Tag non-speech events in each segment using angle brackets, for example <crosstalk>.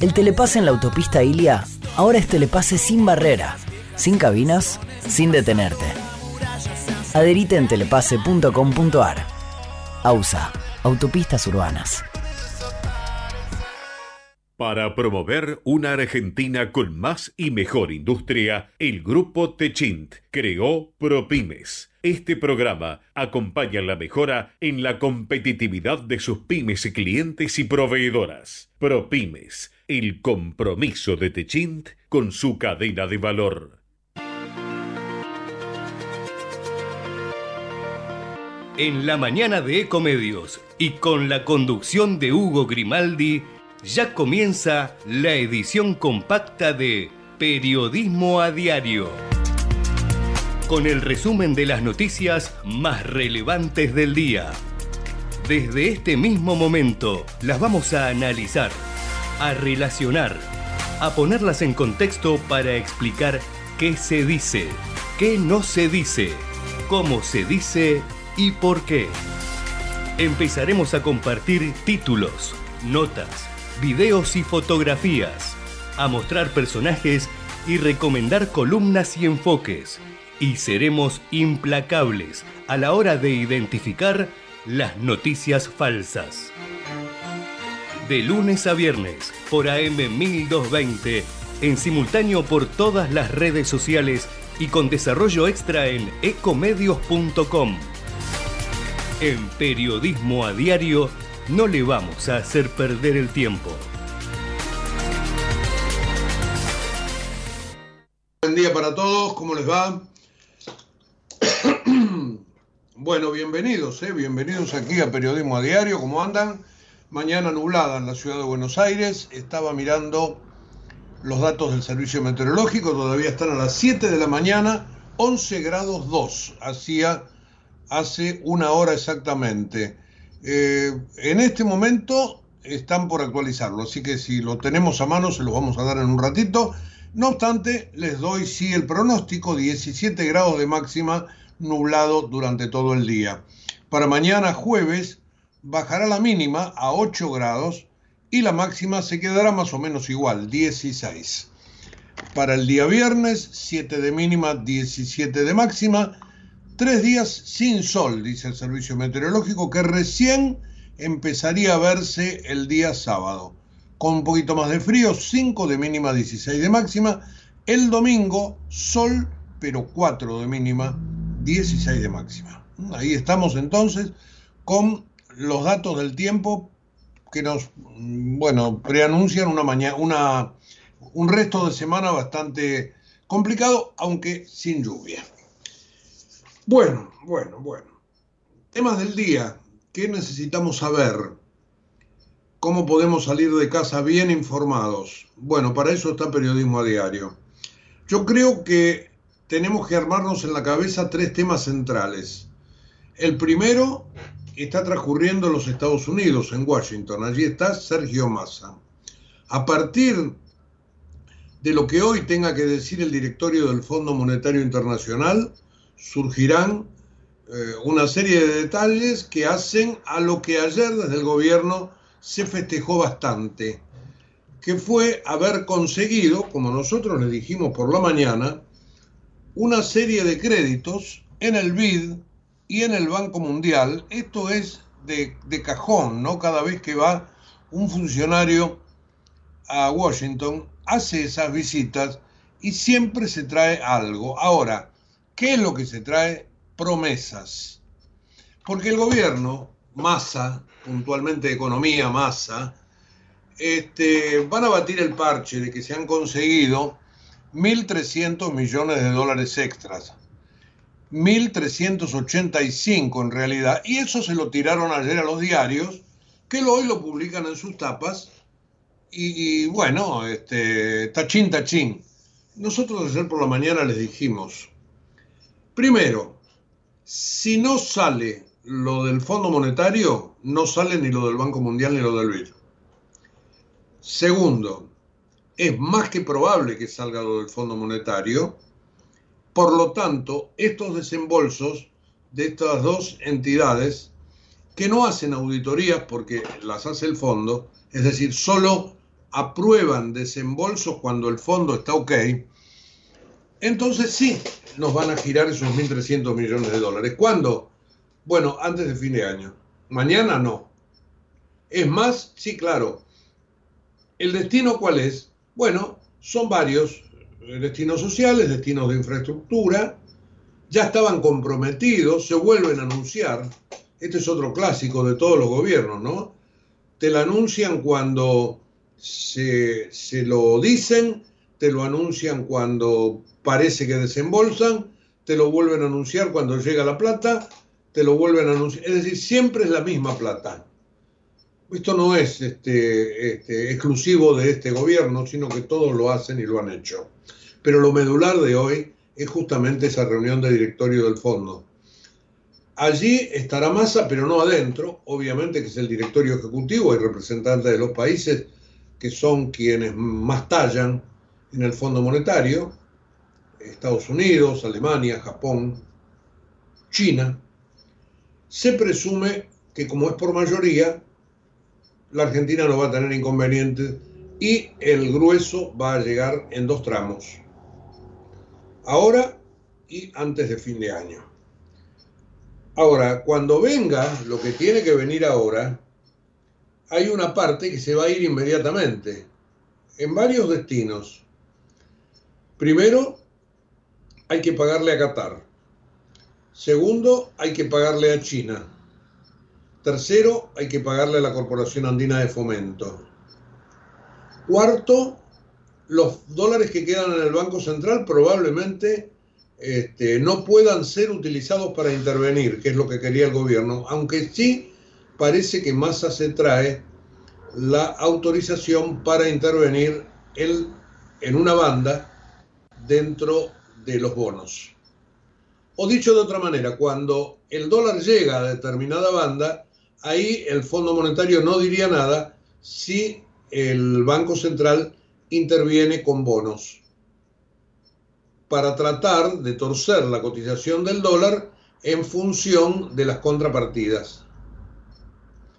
El telepase en la autopista Ilia ahora es telepase sin barrera, sin cabinas, sin detenerte. Adherite en telepase.com.ar. AUSA, Autopistas Urbanas. Para promover una Argentina con más y mejor industria, el grupo Techint creó ProPymes. Este programa acompaña la mejora en la competitividad de sus pymes clientes y proveedoras. ProPymes el compromiso de Techint con su cadena de valor. En la mañana de Ecomedios y con la conducción de Hugo Grimaldi, ya comienza la edición compacta de Periodismo a Diario. Con el resumen de las noticias más relevantes del día. Desde este mismo momento las vamos a analizar a relacionar, a ponerlas en contexto para explicar qué se dice, qué no se dice, cómo se dice y por qué. Empezaremos a compartir títulos, notas, videos y fotografías, a mostrar personajes y recomendar columnas y enfoques. Y seremos implacables a la hora de identificar las noticias falsas de lunes a viernes por AM 1220, en simultáneo por todas las redes sociales y con desarrollo extra en ecomedios.com. En Periodismo a Diario no le vamos a hacer perder el tiempo. Buen día para todos, ¿cómo les va? <coughs> bueno, bienvenidos, ¿eh? bienvenidos aquí a Periodismo a Diario, ¿cómo andan? Mañana nublada en la ciudad de Buenos Aires. Estaba mirando los datos del servicio meteorológico, todavía están a las 7 de la mañana, 11 grados 2, hacía hace una hora exactamente. Eh, en este momento están por actualizarlo, así que si lo tenemos a mano se lo vamos a dar en un ratito. No obstante, les doy sí el pronóstico, 17 grados de máxima nublado durante todo el día. Para mañana jueves bajará la mínima a 8 grados y la máxima se quedará más o menos igual, 16. Para el día viernes, 7 de mínima, 17 de máxima. Tres días sin sol, dice el servicio meteorológico, que recién empezaría a verse el día sábado. Con un poquito más de frío, 5 de mínima, 16 de máxima. El domingo, sol, pero 4 de mínima, 16 de máxima. Ahí estamos entonces con los datos del tiempo que nos, bueno, preanuncian una mañana, una, un resto de semana bastante complicado, aunque sin lluvia. Bueno, bueno, bueno. Temas del día. ¿Qué necesitamos saber? ¿Cómo podemos salir de casa bien informados? Bueno, para eso está Periodismo a Diario. Yo creo que tenemos que armarnos en la cabeza tres temas centrales. El primero está transcurriendo en los Estados Unidos, en Washington. Allí está Sergio Massa. A partir de lo que hoy tenga que decir el directorio del Fondo Monetario Internacional, surgirán eh, una serie de detalles que hacen a lo que ayer desde el gobierno se festejó bastante, que fue haber conseguido, como nosotros le dijimos por la mañana, una serie de créditos en el BID y en el Banco Mundial, esto es de, cajón, ¿no? Cada vez que va un funcionario a Washington, hace esas visitas y siempre se trae algo. Ahora, ¿qué es lo que se trae? Promesas. Porque el gobierno, masa, puntualmente economía, masa, este, van a batir el parche de que se han conseguido 1.300 millones de dólares extras 1.385 en realidad, y eso se lo tiraron ayer a los diarios, que hoy lo publican en sus tapas, Y, bueno, este, tachín, tachín. Nosotros ayer por la mañana les dijimos, primero, si no sale lo del Fondo Monetario, no sale ni lo del Banco Mundial ni lo del BID. Segundo, es más que probable que salga lo del Fondo Monetario. Por lo tanto, estos desembolsos de estas dos entidades que no hacen auditorías porque las hace el fondo, es decir, solo aprueban desembolsos cuando el fondo está ok, entonces sí, nos van a girar esos 1.300 millones de dólares. ¿Cuándo? Bueno, antes de fin de año. Mañana no. Es más, sí, claro. ¿El destino cuál es? Bueno, son varios destinos sociales, destinos de infraestructura, ya estaban comprometidos, se vuelven a anunciar. Este es otro clásico de todos los gobiernos, ¿no? Te lo anuncian cuando se, se lo dicen, te lo anuncian cuando parece que desembolsan, te lo vuelven a anunciar cuando llega la plata, te lo vuelven a anunciar. Es decir, siempre es la misma plata. Esto no es este, este, exclusivo de este gobierno, sino que todos lo hacen y lo han hecho. Pero lo medular de hoy es justamente esa reunión de directorio del fondo. Allí estará Massa, pero no adentro, obviamente que es el directorio ejecutivo y representante de los países que son quienes más tallan en el Fondo Monetario, Estados Unidos, Alemania, Japón, China, se presume que como es por mayoría, la Argentina no va a tener inconvenientes y el grueso va a llegar en dos tramos, ahora y antes de fin de año. Ahora, cuando venga lo que tiene que venir ahora, hay una parte que se va a ir inmediatamente, en varios destinos. Primero, hay que pagarle a Qatar. Segundo, hay que pagarle a China. Tercero, hay que pagarle a la Corporación Andina de Fomento. Cuarto, los dólares que quedan en el Banco Central probablemente este, no puedan ser utilizados para intervenir, que es lo que quería el gobierno, aunque sí parece que Massa se trae la autorización para intervenir en una banda dentro de los bonos. O dicho de otra manera, cuando el dólar llega a determinada banda, ahí el Fondo Monetario no diría nada si el Banco Central interviene con bonos para tratar de torcer la cotización del dólar en función de las contrapartidas.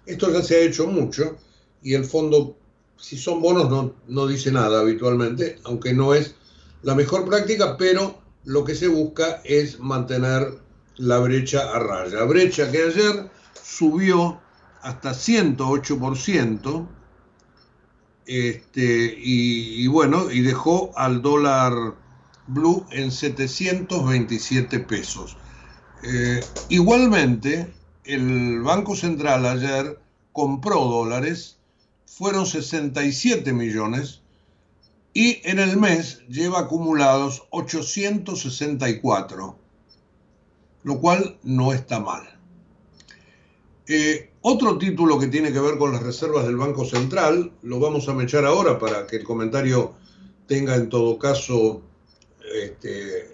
Esto ya se ha hecho mucho y el fondo, si son bonos, no, no dice nada habitualmente, aunque no es la mejor práctica, pero lo que se busca es mantener la brecha a raya. Brecha que ayer subió hasta 108%, este, y, bueno, y dejó al dólar blue en 727 pesos. Eh, igualmente, el Banco Central ayer compró dólares, fueron 67 millones, y en el mes lleva acumulados 864, lo cual no está mal. Eh, otro título que tiene que ver con las reservas del Banco Central, lo vamos a mechar ahora para que el comentario tenga en todo caso este,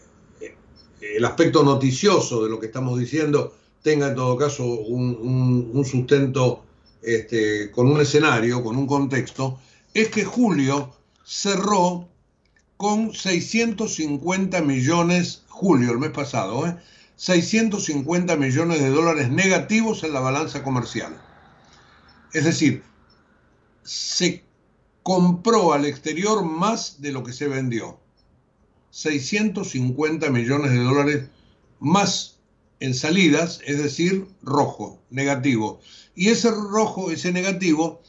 el aspecto noticioso de lo que estamos diciendo, tenga en todo caso un, sustento este, con un escenario, con un contexto, es que Julio cerró con 650 millones, julio, el mes pasado, ¿eh? 650 millones de dólares negativos en la balanza comercial. Es decir, se compró al exterior más de lo que se vendió. 650 millones de dólares más en salidas, es decir, rojo, negativo. Y ese rojo, ese negativo,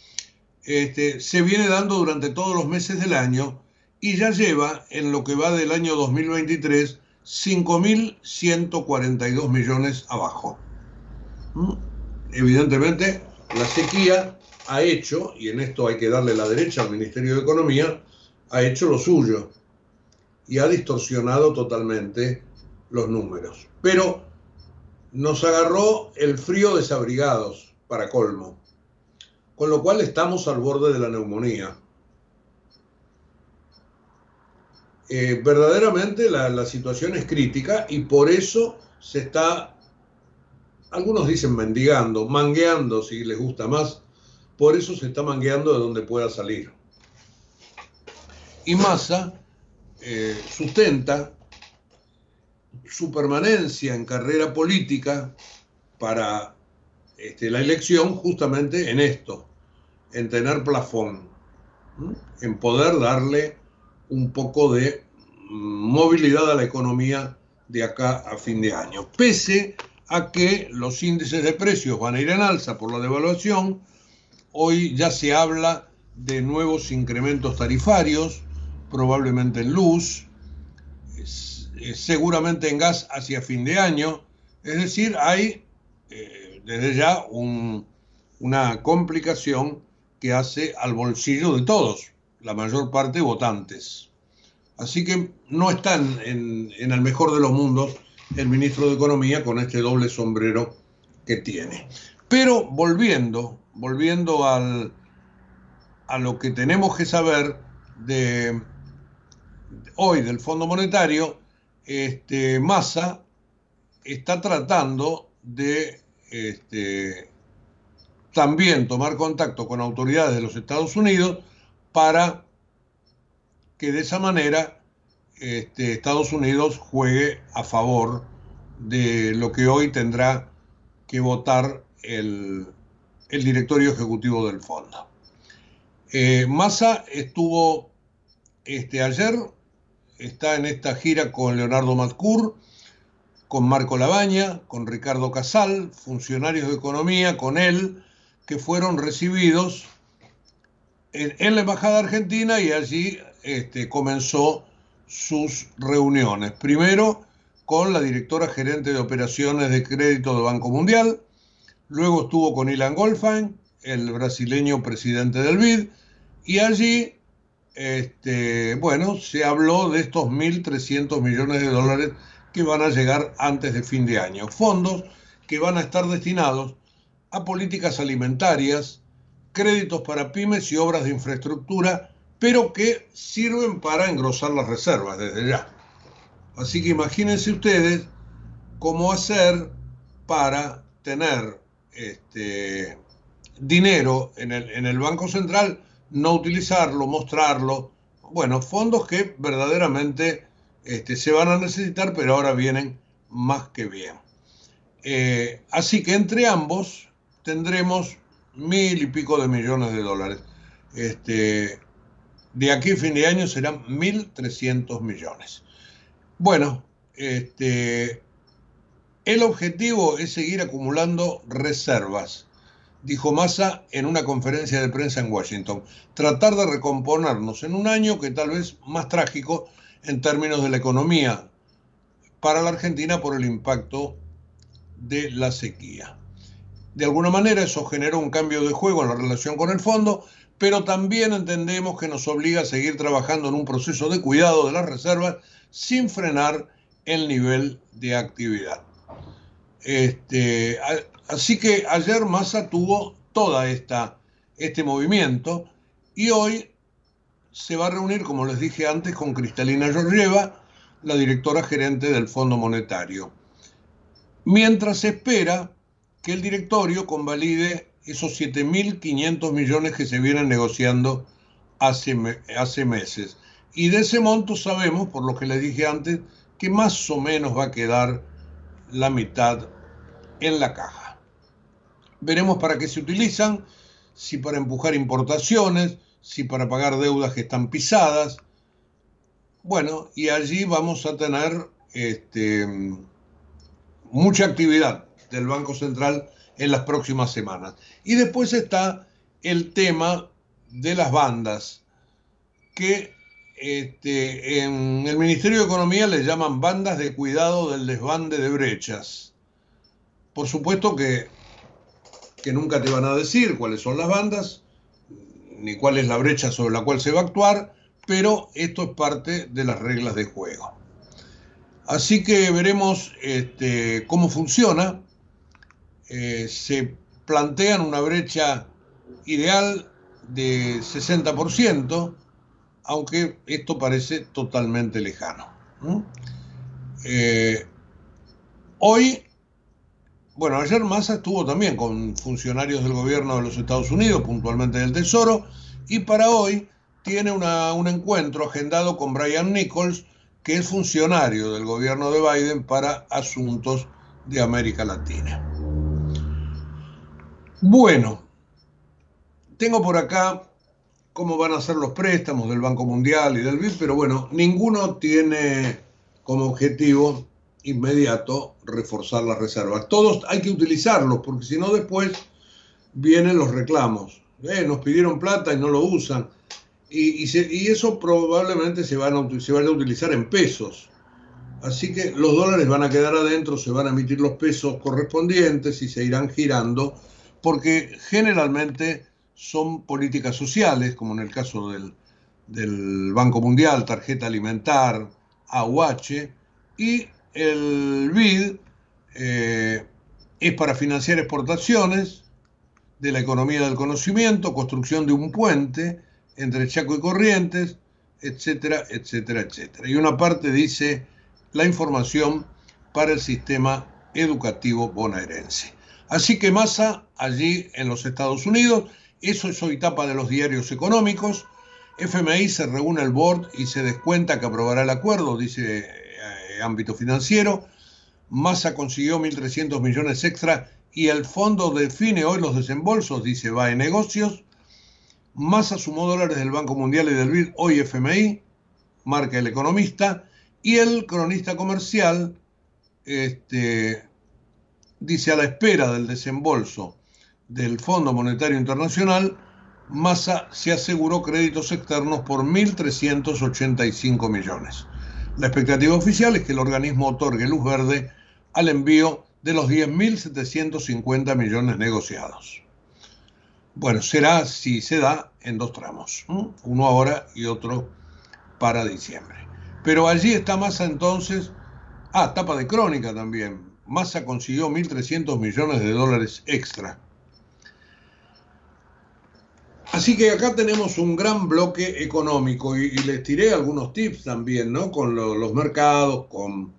este, se viene dando durante todos los meses del año y ya lleva en lo que va del año 2023 5.142 millones abajo. ¿Mm? Evidentemente, la sequía ha hecho, y en esto hay que darle la derecha al Ministerio de Economía, ha hecho lo suyo y ha distorsionado totalmente los números. Pero nos agarró el frío desabrigados, para colmo con lo cual estamos al borde de la neumonía. Eh, verdaderamente la, situación es crítica y por eso se está, algunos dicen mendigando, mangueando si les gusta más, por eso se está mangueando de donde pueda salir. Y Massa eh, sustenta su permanencia en carrera política para este, la elección justamente en esto, en tener plafón, en poder darle un poco de movilidad a la economía de acá a fin de año, pese a que los índices de precios van a ir en alza por la devaluación, hoy ya se habla de nuevos incrementos tarifarios, probablemente en luz, seguramente en gas hacia fin de año, es decir, hay eh, desde ya una complicación que hace al bolsillo de todos, la mayor parte votantes. Así que no están en, el mejor de los mundos el ministro de Economía con este doble sombrero que tiene. Pero volviendo, volviendo al, a lo que tenemos que saber de, hoy del Fondo Monetario, este, Massa está tratando de este, también tomar contacto con autoridades de los Estados Unidos para que de esa manera este, Estados Unidos juegue a favor de lo que hoy tendrá que votar el, directorio ejecutivo del fondo. Eh, Massa estuvo este, ayer, está en esta gira con Leonardo Matcur, con Marco Labaña, con Ricardo Casal, funcionarios de economía, con él, que fueron recibidos en, la Embajada Argentina y allí este, comenzó sus reuniones. Primero con la directora gerente de operaciones de crédito del Banco Mundial, luego estuvo con Ilan Goldfein, el brasileño presidente del BID, y allí, este, bueno, se habló de estos 1.300 millones de dólares que van a llegar antes de fin de año, fondos que van a estar destinados a políticas alimentarias, créditos para pymes y obras de infraestructura, pero que sirven para engrosar las reservas desde ya. Así que imagínense ustedes cómo hacer para tener este, dinero en el, Banco Central, no utilizarlo, mostrarlo. Bueno, fondos que verdaderamente este, se van a necesitar, pero ahora vienen más que bien. Eh, así que entre ambos tendremos mil y pico de millones de dólares. Este, de aquí a fin de año serán 1.300 millones. Bueno, este, el objetivo es seguir acumulando reservas, dijo Massa en una conferencia de prensa en Washington. Tratar de recomponernos en un año que tal vez más trágico en términos de la economía para la Argentina por el impacto de la sequía. De alguna manera eso generó un cambio de juego en la relación con el fondo, pero también entendemos que nos obliga a seguir trabajando en un proceso de cuidado de las reservas sin frenar el nivel de actividad. Este, así que ayer Massa tuvo esta este movimiento y hoy se va a reunir, como les dije antes, con Cristalina Georgieva, la directora gerente del Fondo Monetario, mientras espera que el directorio convalide esos 7.500 millones que se vienen negociando hace, meses. Y de ese monto sabemos, por lo que les dije antes, que más o menos va a quedar la mitad en la caja. Veremos para qué se utilizan, si para empujar importaciones, si para pagar deudas que están pisadas. Bueno, y allí vamos a tener este, mucha actividad del Banco Central en las próximas semanas. Y después está el tema de las bandas, que este, en el Ministerio de Economía le llaman bandas de cuidado del desbande de brechas. Por supuesto que, que nunca te van a decir cuáles son las bandas, ni cuál es la brecha sobre la cual se va a actuar, pero esto es parte de las reglas de juego. Así que veremos este, cómo funciona. Eh, se plantean una brecha ideal de 60%, aunque esto parece totalmente lejano. Eh, hoy, bueno, ayer Massa estuvo también con funcionarios del gobierno de los Estados Unidos, puntualmente del Tesoro, y para hoy tiene un encuentro agendado con Brian Nichols, que es funcionario del gobierno de Biden para asuntos de América Latina. Bueno, tengo por acá cómo van a ser los préstamos del Banco Mundial y del BID, pero bueno, ninguno tiene como objetivo inmediato reforzar las reservas. Todos hay que utilizarlos, porque si no después vienen los reclamos. Eh, nos pidieron plata y no lo usan. Y, eso probablemente se, van se a utilizar en pesos. Así que los dólares van a quedar adentro, se van a emitir los pesos correspondientes y se irán girando, porque generalmente son políticas sociales, como en el caso del, Banco Mundial, tarjeta alimentar, AUH, y el BID eh, es para financiar exportaciones de la economía del conocimiento, construcción de un puente entre Chaco y Corrientes, etcétera, etcétera, etcétera. Y una parte dice la información para el sistema educativo bonaerense. Así que Massa allí en los Estados Unidos eso es hoy tapa de los diarios económicos. FMI se reúne el board y se descuenta que aprobará el acuerdo, dice eh, ámbito financiero. Massa consiguió 1.300 millones extra y el fondo define hoy los desembolsos, dice va en negocios. Massa sumó dólares del Banco Mundial y del BID, hoy FMI, marca el economista. Y el cronista comercial este, dice a la espera del desembolso del Fondo Monetario Internacional, Massa se aseguró créditos externos por 1.385 millones. La expectativa oficial es que el organismo otorgue luz verde al envío de los 10.750 millones negociados. Bueno, será si se da en dos tramos, uno ahora y otro para diciembre. Pero allí está Massa entonces, ah, tapa de crónica también. Massa consiguió 1.300 millones de dólares extra Así que acá tenemos un gran bloque económico y, les tiré algunos tips también, ¿no? Con los mercados, con,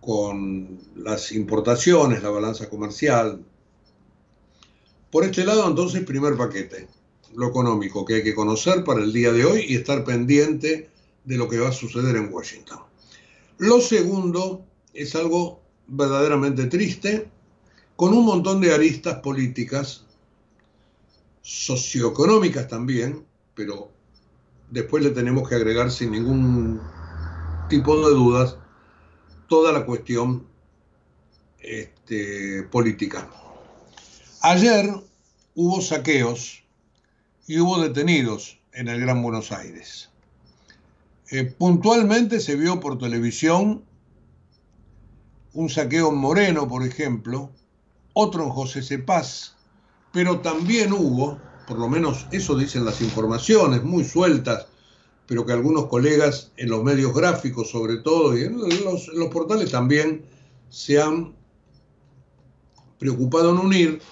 con las importaciones, la balanza comercial. Por este lado, entonces, primer paquete, lo económico, que hay que conocer para el día de hoy y estar pendiente de lo que va a suceder en Washington. Lo segundo es algo verdaderamente triste, con un montón de aristas políticas socioeconómicas también, pero después le tenemos que agregar sin ningún tipo de dudas toda la cuestión este, política. Ayer hubo saqueos y hubo detenidos en el Gran Buenos Aires. Eh, puntualmente se vio por televisión un saqueo en Moreno, por ejemplo, otro en José Cepaz, pero también hubo, por lo menos eso dicen las informaciones, muy sueltas, pero que algunos colegas en los medios gráficos sobre todo y en los, portales también se han preocupado en unir.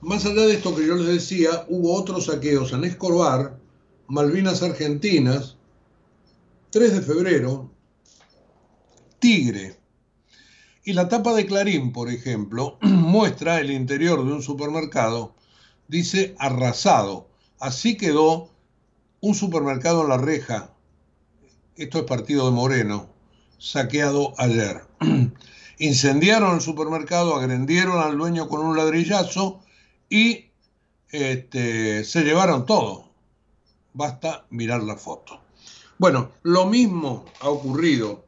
Más allá de esto que yo les decía, hubo otros saqueos en Escobar, Malvinas Argentinas, 3 de febrero, Tigre. Y la tapa de Clarín, por ejemplo, <clears throat> muestra el interior de un supermercado dice arrasado. Así quedó un supermercado en la reja, esto es partido de Moreno, saqueado ayer. <clears throat> Incendiaron el supermercado, agrendieron al dueño con un ladrillazo y este, se llevaron todo. Basta mirar la foto. Bueno, lo mismo ha ocurrido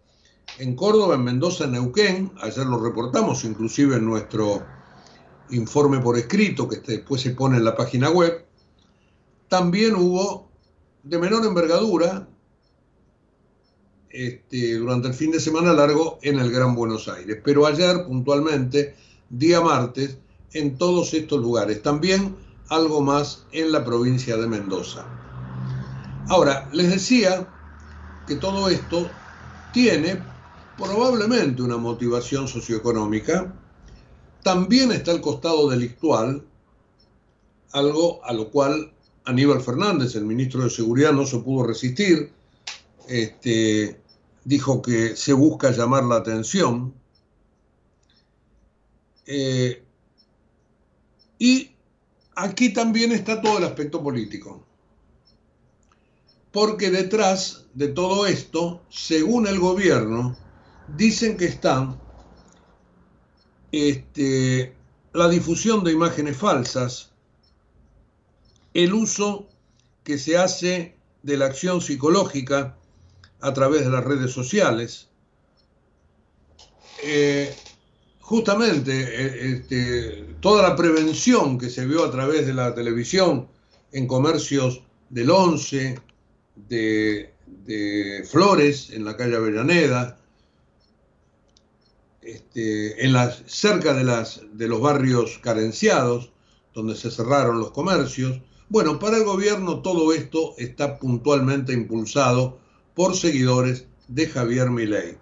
en Córdoba, en Mendoza, en Neuquén. Ayer lo reportamos inclusive en nuestro informe por escrito que después se pone en la página web, también hubo de menor envergadura este, durante el fin de semana largo en el Gran Buenos Aires. Pero ayer, puntualmente, día martes, en todos estos lugares. También algo más en la provincia de Mendoza. Ahora, les decía que todo esto tiene probablemente una motivación socioeconómica, también está el costado delictual, algo a lo cual Aníbal Fernández, el ministro de Seguridad, no se pudo resistir, este, dijo que se busca llamar la atención. Eh, y aquí también está todo el aspecto político. Porque detrás de todo esto, según el gobierno, dicen que están este, la difusión de imágenes falsas, el uso que se hace de la acción psicológica a través de las redes sociales. Eh, justamente eh, este, toda la prevención que se vio a través de la televisión en comercios del 11, de, Flores, en la calle Avellaneda, este, en las, cerca de, las, de los barrios carenciados, donde se cerraron los comercios. Bueno, para el gobierno todo esto está puntualmente impulsado por seguidores de Javier Milei.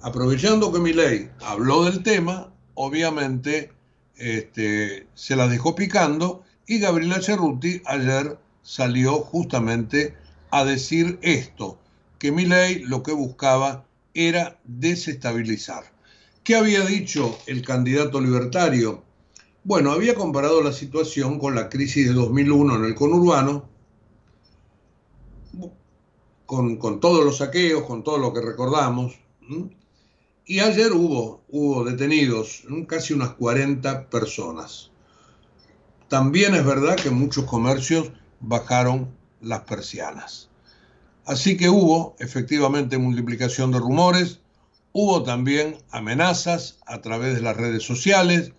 Aprovechando que Milei habló del tema, obviamente este, se la dejó picando y Gabriela Cerruti ayer salió justamente a decir esto, que Milei lo que buscaba era desestabilizar. ¿Qué había dicho el candidato libertario? Bueno, había comparado la situación con la crisis de 2001 en el conurbano, con, todos los saqueos, con todo lo que recordamos. Y ayer hubo, hubo detenidos casi unas 40 personas. También es verdad que muchos comercios bajaron las persianas. Así que hubo efectivamente multiplicación de rumores, hubo también amenazas a través de las redes sociales,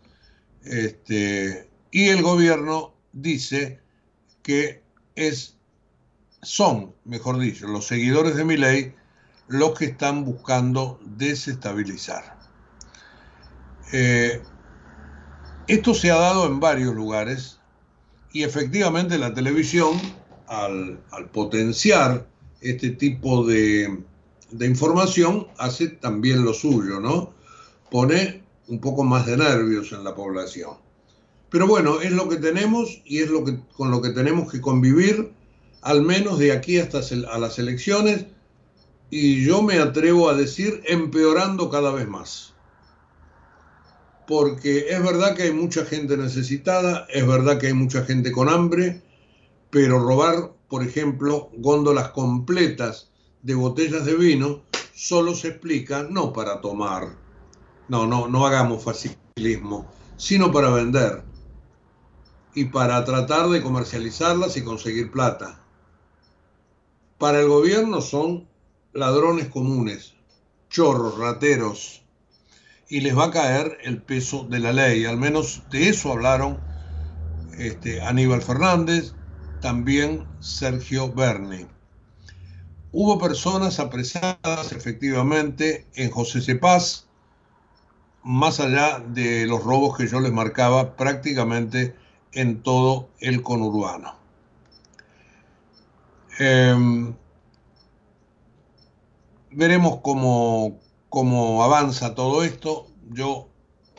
este, y el gobierno dice que es son, mejor dicho, los seguidores de mi ley los que están buscando desestabilizar. Eh, esto se ha dado en varios lugares y efectivamente la televisión, al, potenciar este tipo de, de, información, hace también lo suyo, ¿no? Pone un poco más de nervios en la población. Pero bueno, es lo que tenemos y es lo que, con lo que tenemos que convivir al menos de aquí hasta a las elecciones, y yo me atrevo a decir empeorando cada vez más. Porque es verdad que hay mucha gente necesitada, es verdad que hay mucha gente con hambre, pero robar, por ejemplo, góndolas completas de botellas de vino solo se explica no para tomar, no, no, no hagamos facilismo, sino para vender y para tratar de comercializarlas y conseguir plata para el gobierno son ladrones comunes, chorros, rateros, y les va a caer el peso de la ley. Al menos de eso hablaron este, Aníbal Fernández, también Sergio Berni. Hubo personas apresadas efectivamente en José Cepaz, más allá de los robos que yo les marcaba prácticamente en todo el conurbano. Em, veremos cómo, cómo avanza todo esto. Yo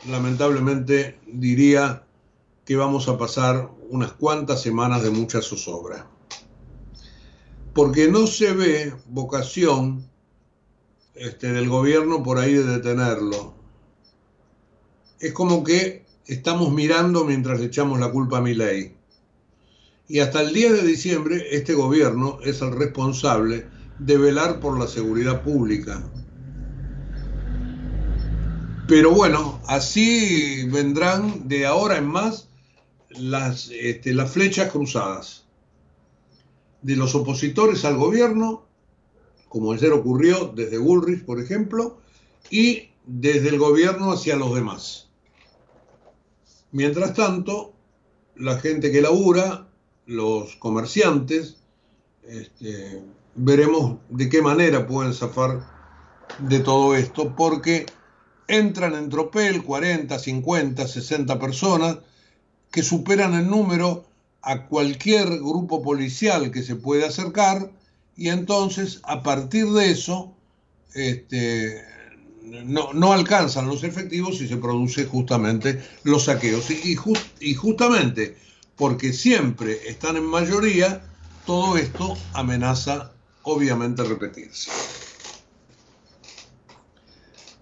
lamentablemente diría que vamos a pasar unas cuantas semanas de mucha zozobra. Porque no se ve vocación este, del gobierno por ahí de detenerlo. Es como que estamos mirando mientras le echamos la culpa a mi ley y hasta el 10 de diciembre este gobierno es el responsable de velar por la seguridad pública. Pero bueno, así vendrán de ahora en más las, este, las flechas cruzadas de los opositores al gobierno, como ayer ocurrió desde Bullrich, por ejemplo, y desde el gobierno hacia los demás. Mientras tanto, la gente que labura los comerciantes, este, veremos de qué manera pueden zafar de todo esto, porque entran en tropel 40, 50, 60 personas que superan el número a cualquier grupo policial que se puede acercar y entonces a partir de eso este, no, alcanzan los efectivos y se produce justamente los saqueos. Y, y justamente porque siempre están en mayoría, todo esto amenaza obviamente repetirse.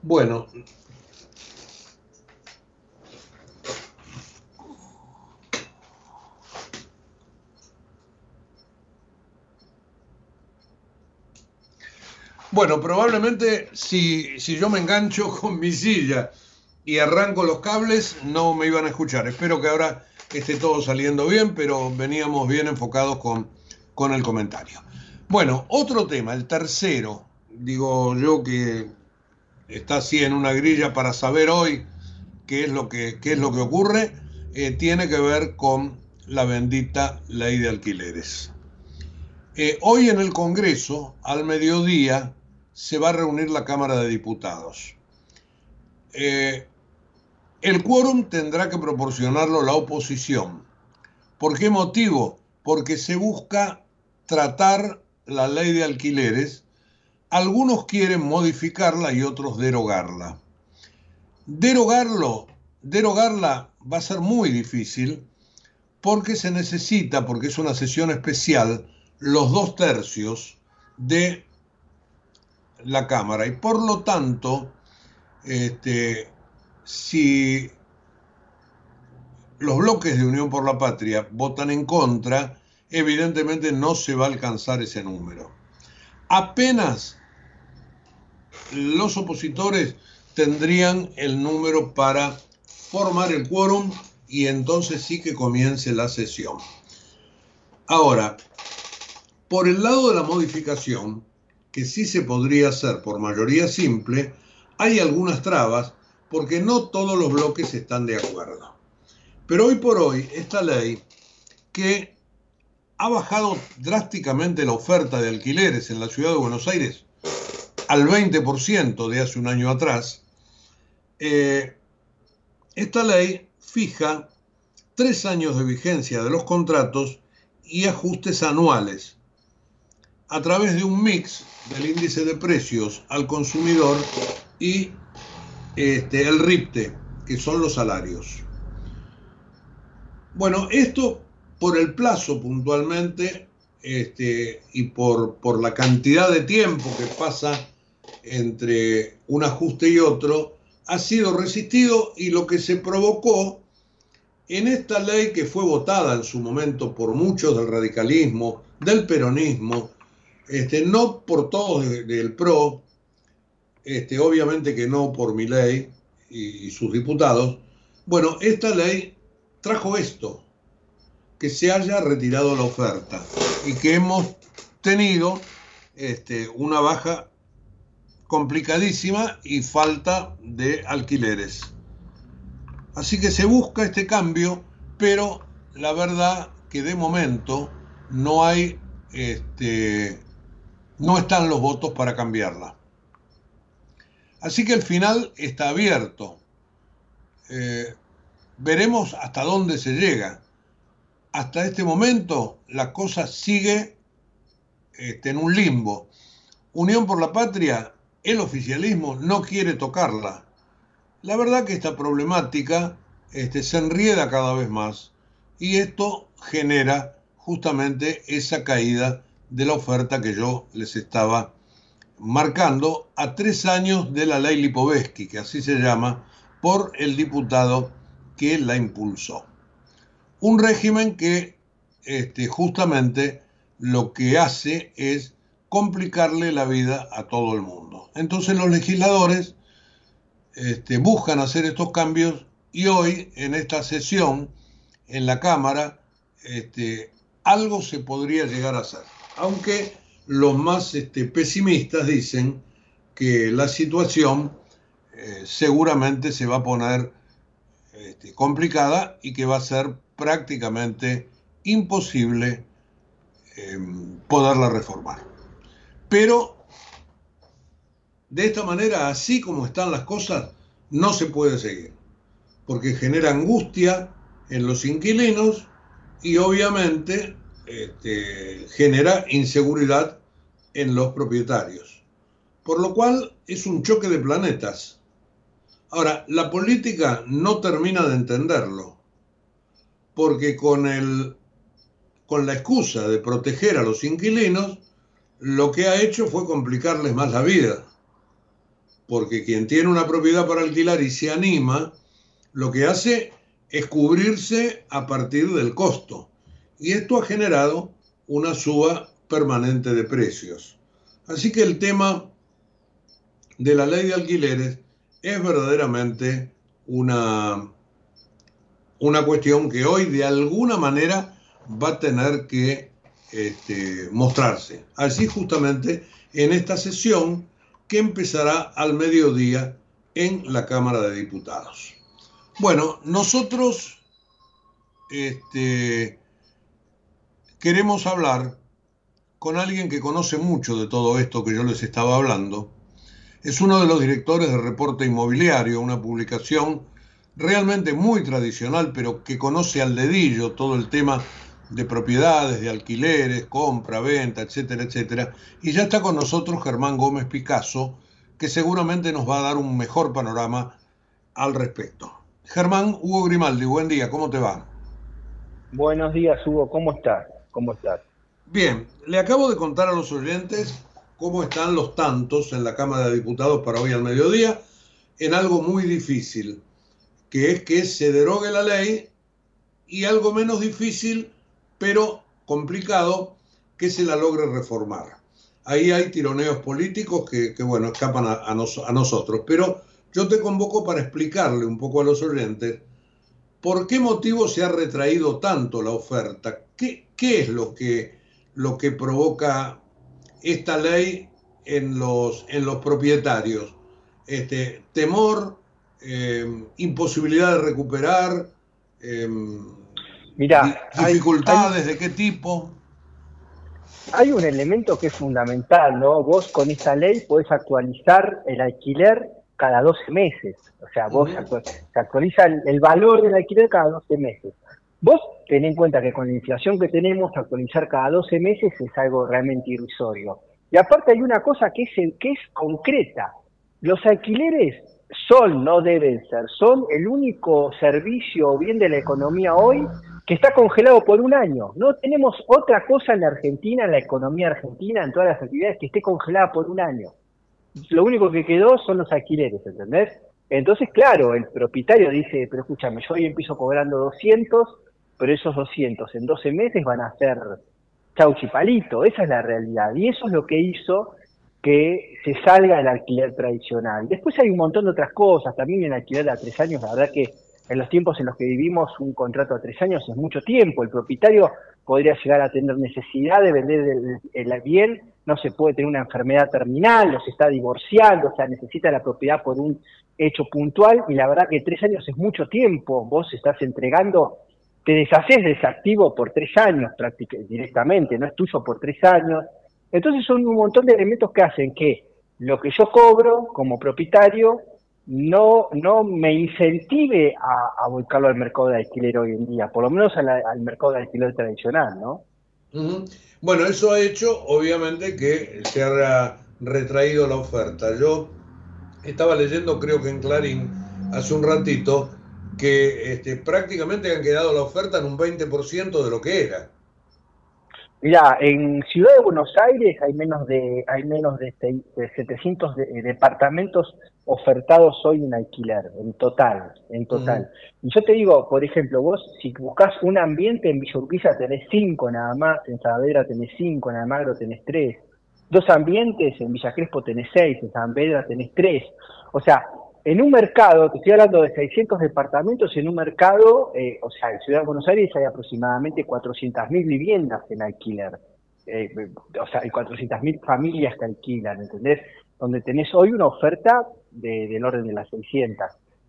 Bueno, Bueno, probablemente si, si, yo me engancho <laughs> con mi silla y arranco los cables, no me iban a escuchar. Espero que ahora esté todo saliendo bien, pero veníamos bien enfocados con, con el comentario. Bueno, otro tema, el tercero, digo yo que está así en una grilla para saber hoy qué es lo que, qué es lo que ocurre, eh, tiene que ver con la bendita ley de alquileres. Eh, hoy en el Congreso, al mediodía, se va a reunir la Cámara de Diputados. Eh, el quórum tendrá que proporcionarlo la oposición. ¿Por qué motivo? Porque se busca tratar la ley de alquileres. Algunos quieren modificarla y otros derogarla. Derogarlo, derogarla va a ser muy difícil porque se necesita, porque es una sesión especial, los dos tercios de la Cámara y por lo tanto, este, si los bloques de Unión por la Patria votan en contra, evidentemente no se va a alcanzar ese número. Apenas los opositores tendrían el número para formar el quórum y entonces sí que comience la sesión. Ahora, por el lado de la modificación, que sí se podría hacer por mayoría simple, hay algunas trabas porque no todos los bloques están de acuerdo. Pero hoy por hoy, esta ley que ha bajado drásticamente la oferta de alquileres en la ciudad de Buenos Aires al 20% de hace un año atrás, eh, esta ley fija tres años de vigencia de los contratos y ajustes anuales a través de un mix del índice de precios al consumidor y este, el RIPTE, que son los salarios. Bueno, esto por el plazo puntualmente este, y por, por la cantidad de tiempo que pasa entre un ajuste y otro, ha sido resistido y lo que se provocó en esta ley que fue votada en su momento por muchos del radicalismo, del peronismo, este, no por todos del PRO, este, obviamente que no por mi ley y, sus diputados. Bueno, esta ley trajo esto, que se haya retirado la oferta y que hemos tenido este, una baja complicadísima y falta de alquileres. Así que se busca este cambio, pero la verdad que de momento no hay este, no están los votos para cambiarla. Así que el final está abierto. Eh, veremos hasta dónde se llega. Hasta este momento la cosa sigue este, en un limbo. Unión por la Patria, el oficialismo no quiere tocarla. La verdad que esta problemática este, se enrieda cada vez más y esto genera justamente esa caída de la oferta que yo les estaba marcando a tres años de la ley Lipovetsky, que así se llama, por el diputado que la impulsó. Un régimen que este, justamente lo que hace es complicarle la vida a todo el mundo. Entonces los legisladores este, buscan hacer estos cambios y hoy en esta sesión en la Cámara este, algo se podría llegar a hacer aunque los más este, pesimistas dicen que la situación eh, seguramente se va a poner este, complicada y que va a ser prácticamente imposible em, poderla reformar. Pero de esta manera, así como están las cosas, no se puede seguir, porque genera angustia en los inquilinos y obviamente este, genera inseguridad en los propietarios. Por lo cual es un choque de planetas. Ahora, la política no termina de entenderlo, porque con, el, con la excusa de proteger a los inquilinos, lo que ha hecho fue complicarles más la vida. Porque quien tiene una propiedad para alquilar y se anima, lo que hace es cubrirse a partir del costo. Y esto ha generado una suba permanente de precios. Así que el tema de la ley de alquileres es verdaderamente una, una cuestión que hoy de alguna manera va a tener que este, mostrarse. Así justamente en esta sesión que empezará al mediodía en la Cámara de Diputados. Bueno, nosotros este, queremos hablar con alguien que conoce mucho de todo esto que yo les estaba hablando. Es uno de los directores de Reporte Inmobiliario, una publicación realmente muy tradicional, pero que conoce al dedillo todo el tema de propiedades, de alquileres, compra, venta, etcétera, etcétera. Y ya está con nosotros Germán Gómez Picasso, que seguramente nos va a dar un mejor panorama al respecto. Germán Hugo Grimaldi, buen día, ¿cómo te va? Buenos días, Hugo, ¿cómo estás? ¿Cómo estás? Bien, le acabo de contar a los oyentes cómo están los tantos en la Cámara de Diputados para hoy al mediodía, en algo muy difícil, que es que se derogue la ley y algo menos difícil pero complicado que se la logre reformar. Ahí hay tironeos políticos que, bueno, escapan a, nosotros, pero yo te convoco para explicarle un poco a los oyentes por qué motivo se ha retraído tanto la oferta, qué, qué es lo que, lo que provoca esta ley en los, en los propietarios. Este, temor, eh, imposibilidad de recuperar, eh, dificultades de qué tipo. Hay un elemento que es fundamental, ¿no? Vos con esta ley podés actualizar el alquiler cada 12 meses. O sea, vos se actualiza el, valor del alquiler cada 12 meses. Vos ten en cuenta que con la inflación que tenemos, actualizar cada 12 meses es algo realmente irrisorio. Y aparte hay una cosa que es, que es concreta. Los alquileres son, no deben ser, son el único servicio o bien de la economía hoy que está congelado por un año. No tenemos otra cosa en la Argentina, en la economía argentina, en todas las actividades, que esté congelada por un año. Lo único que quedó son los alquileres, ¿entendés? Entonces, claro, el propietario dice, pero escúchame, yo hoy empiezo cobrando 200, pero esos 200 en 12 meses van a ser chauchipalito, esa es la realidad. Y eso es lo que hizo que se salga del alquiler tradicional. Después hay un montón de otras cosas, también en alquiler a tres años, la verdad que en los tiempos en los que vivimos, un contrato a tres años es mucho tiempo. El propietario podría llegar a tener necesidad de vender el, bien, no se puede tener una enfermedad terminal, o se está divorciando, o sea, necesita la propiedad por un hecho puntual y la verdad que tres años es mucho tiempo. Vos estás entregando, te deshaces de ese activo por tres años prácticamente, directamente, no es tuyo por tres años. Entonces son un montón de elementos que hacen que lo que yo cobro como propietario no, no me incentive a, a, volcarlo al mercado de alquiler hoy en día, por lo menos al mercado de alquiler tradicional, ¿no? Bueno, eso ha hecho obviamente que se haya retraído la oferta. Yo estaba leyendo, creo que en Clarín, hace un ratito, que este, prácticamente han quedado la oferta en un 20% de lo que era. Mira, en Ciudad de Buenos Aires hay menos de hay menos de, 700 este, departamentos ofertados hoy en alquiler, en total, en total. Y yo te digo, por ejemplo, vos si buscas un ambiente en Villa Urquiza tenés cinco nada más, en Saavedra tenés cinco, en Almagro tenés tres. Dos ambientes, en Villa Crespo tenés seis, en San Pedro tenés tres. O sea, en un mercado, te estoy hablando de 600 departamentos, en un mercado, eh, o sea, en Ciudad de Buenos Aires hay aproximadamente 400.000 viviendas en alquiler. Eh, o sea, hay 400.000 familias que alquilan, ¿entendés? Donde tenés hoy una oferta del orden de las 600,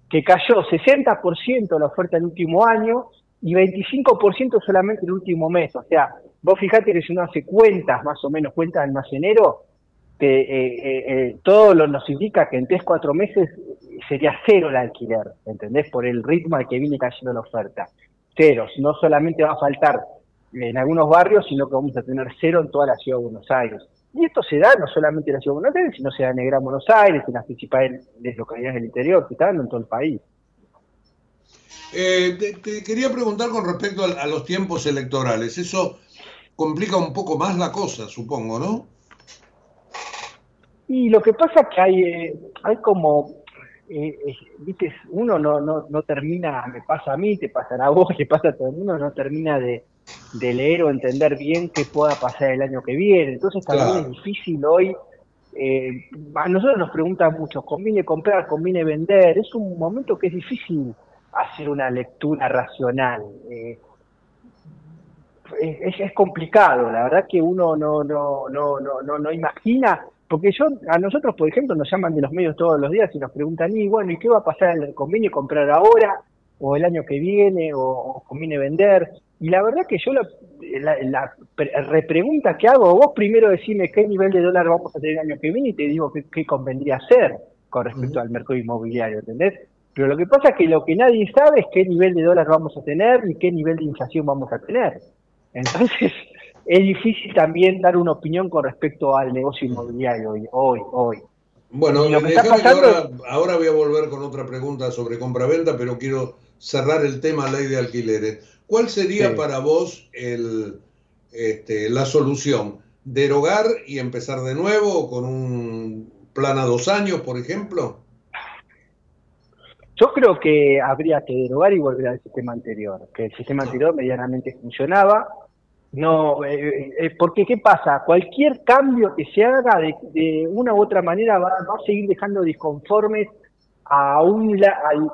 que cayó 60% la oferta el último año y 25% solamente el último mes. O sea, vos fijate que si uno hace cuentas, más o menos cuentas almacenero, que eh, todo lo nos indica que en 3, 4 meses sería cero el alquiler, ¿entendés? Por el ritmo al que viene cayendo la oferta. Cero, no solamente va a faltar en algunos barrios, sino que vamos a tener cero en toda la ciudad de Buenos Aires. Y esto se da no solamente en la ciudad de Buenos Aires, sino se da en el Gran Buenos Aires, en las principales localidades del interior, se está dando en todo el país. Eh, te, quería preguntar con respecto a, los tiempos electorales. Eso complica un poco más la cosa, supongo, ¿no? Y lo que pasa es que hay, eh, hay como, eh, viste, uno no, no, no termina, me pasa a mí, te pasará a vos, <laughs> te pasa a todo el mundo, no termina de, leer o entender bien qué pueda pasar el año que viene. Entonces también es difícil hoy eh, a nosotros nos preguntan mucho, ¿conviene comprar, conviene vender? Es un momento que es difícil hacer una lectura racional. Eh, es, complicado, la verdad que uno no, no, no, no, no, imagina, porque yo, a nosotros, por ejemplo, nos llaman de los medios todos los días y nos preguntan, y bueno, ¿y qué va a pasar? ¿Conviene comprar ahora? ¿O el año que viene? ¿O, conviene vender? Y la verdad que yo la, repregunta que hago, vos primero decime qué nivel de dólar vamos a tener el año que viene y te digo qué, convendría hacer con respecto al mercado inmobiliario, ¿entendés? Pero lo que pasa es que lo que nadie sabe es qué nivel de dólar vamos a tener y qué nivel de inflación vamos a tener. Entonces, es difícil también dar una opinión con respecto al negocio inmobiliario hoy, hoy. hoy. Bueno, lo que ahora, ahora voy a volver con otra pregunta sobre compra-venta, pero quiero cerrar el tema ley de alquileres. ¿Cuál sería para vos el, este, la solución? ¿Derogar y empezar de nuevo con un plan a dos años, por ejemplo? Yo creo que habría que derogar y volver al sistema anterior, que el sistema anterior medianamente funcionaba. No, eh, eh, porque ¿qué pasa? Cualquier cambio que se haga de, una u otra manera va, a seguir dejando disconformes a un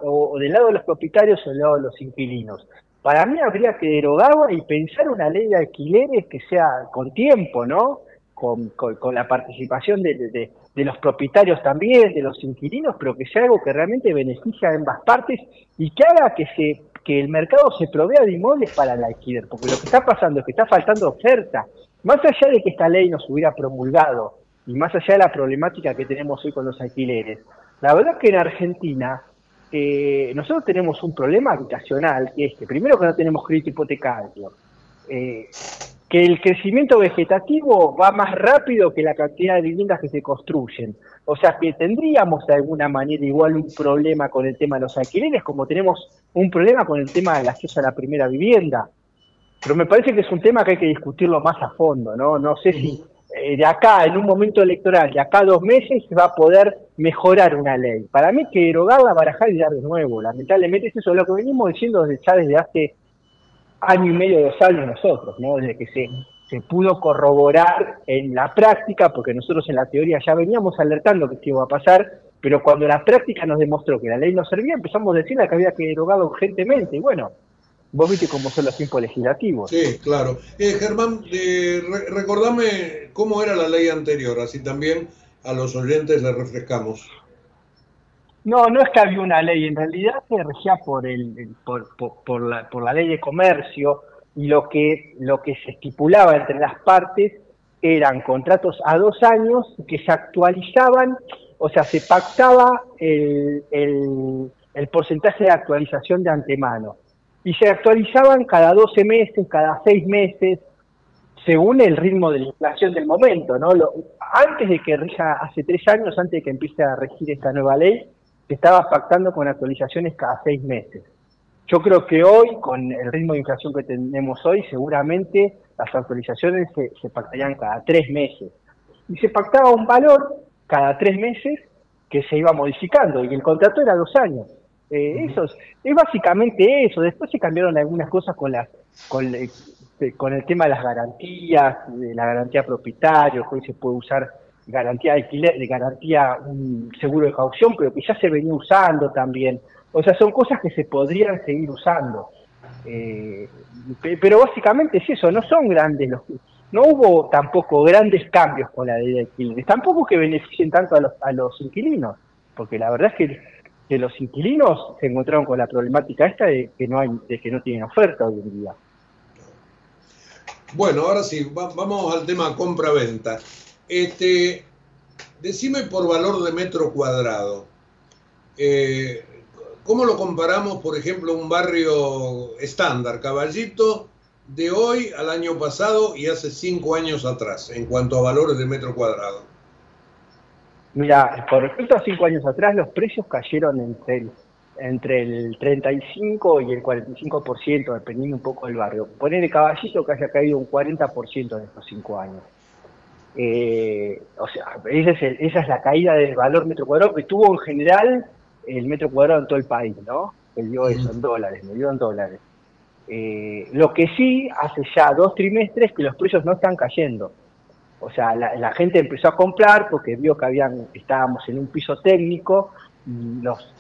o del lado de los propietarios o del lado de los inquilinos. Para mí habría que derogarla y pensar una ley de alquileres que sea con tiempo, ¿no? Con, la participación de, los propietarios también, de los inquilinos, pero que sea algo que realmente beneficie a ambas partes y que haga que se que el mercado se provea de inmuebles para el alquiler, porque lo que está pasando es que está faltando oferta. Más allá de que esta ley nos hubiera promulgado y más allá de la problemática que tenemos hoy con los alquileres, la verdad es que en Argentina eh, nosotros tenemos un problema habitacional, que es que primero que no tenemos crédito hipotecario, eh, que el crecimiento vegetativo va más rápido que la cantidad de viviendas que se construyen. O sea que tendríamos de alguna manera igual un problema con el tema de los alquileres, como tenemos un problema con el tema del acceso a la primera vivienda. Pero me parece que es un tema que hay que discutirlo más a fondo, ¿no? No sé si eh, de acá, en un momento electoral, de acá a dos meses, se va a poder mejorar una ley. Para mí que derogarla, barajar y dar de nuevo. Lamentablemente es eso lo que venimos diciendo desde, ya desde hace año y medio, dos años nosotros, ¿no? Desde que se, se pudo corroborar en la práctica, porque nosotros en la teoría ya veníamos alertando que esto iba a pasar, pero cuando la práctica nos demostró que la ley no servía, empezamos a decir que había que derogarla urgentemente. Y bueno, Vos viste cómo son los tiempos legislativos. Sí, claro. Eh, Germán, eh, recordame cómo era la ley anterior, así también a los oyentes le refrescamos. No, no es que había una ley, en realidad se regía por, el, por, por, la, por la ley de comercio y lo que, lo que se estipulaba entre las partes eran contratos a dos años que se actualizaban, o sea, se pactaba el, el, porcentaje de actualización de antemano y se actualizaban cada 12 meses, cada 6 meses, según el ritmo de la inflación del momento. ¿no? antes de que rija, hace tres años, antes de que empiece a regir esta nueva ley, se estaba pactando con actualizaciones cada 6 meses. Yo creo que hoy, con el ritmo de inflación que tenemos hoy, seguramente las actualizaciones se, se pactarían cada 3 meses. Y se pactaba un valor cada 3 meses que se iba modificando, y el contrato era dos años. Eh, eso es, básicamente eso. Después se cambiaron algunas cosas con las con, eh, con el tema de las garantías, de la garantía propietario, hoy se puede usar garantía de alquiler, de garantía un seguro de caución, pero que ya se venía usando también. O sea, son cosas que se podrían seguir usando. Eh, pero básicamente es eso, no son grandes los no hubo tampoco grandes cambios con la ley de alquileres, tampoco que beneficien tanto a los, a los inquilinos, porque la verdad es que que los inquilinos se encontraron con la problemática esta de que no hay, de que no tienen oferta hoy en día. Bueno, ahora sí, vamos al tema compra-venta. Este, decime por valor de metro cuadrado. Eh, ¿Cómo lo comparamos, por ejemplo, un barrio estándar, Caballito, de hoy al año pasado y hace cinco años atrás, en cuanto a valores de metro cuadrado? Mira, por respecto a cinco años atrás, los precios cayeron entre el entre el 35 y el 45%, dependiendo un poco del barrio. Poner el caballito que haya caído un 40% en estos cinco años. Eh, o sea, esa es, esa es la caída del valor metro cuadrado que tuvo en general el metro cuadrado en todo el país, ¿no? Que dio eso en dólares, me dio en dólares. Eh, lo que sí, hace ya dos trimestres que los precios no están cayendo. O sea, la, gente empezó a comprar porque vio que habían, estábamos en un piso técnico y los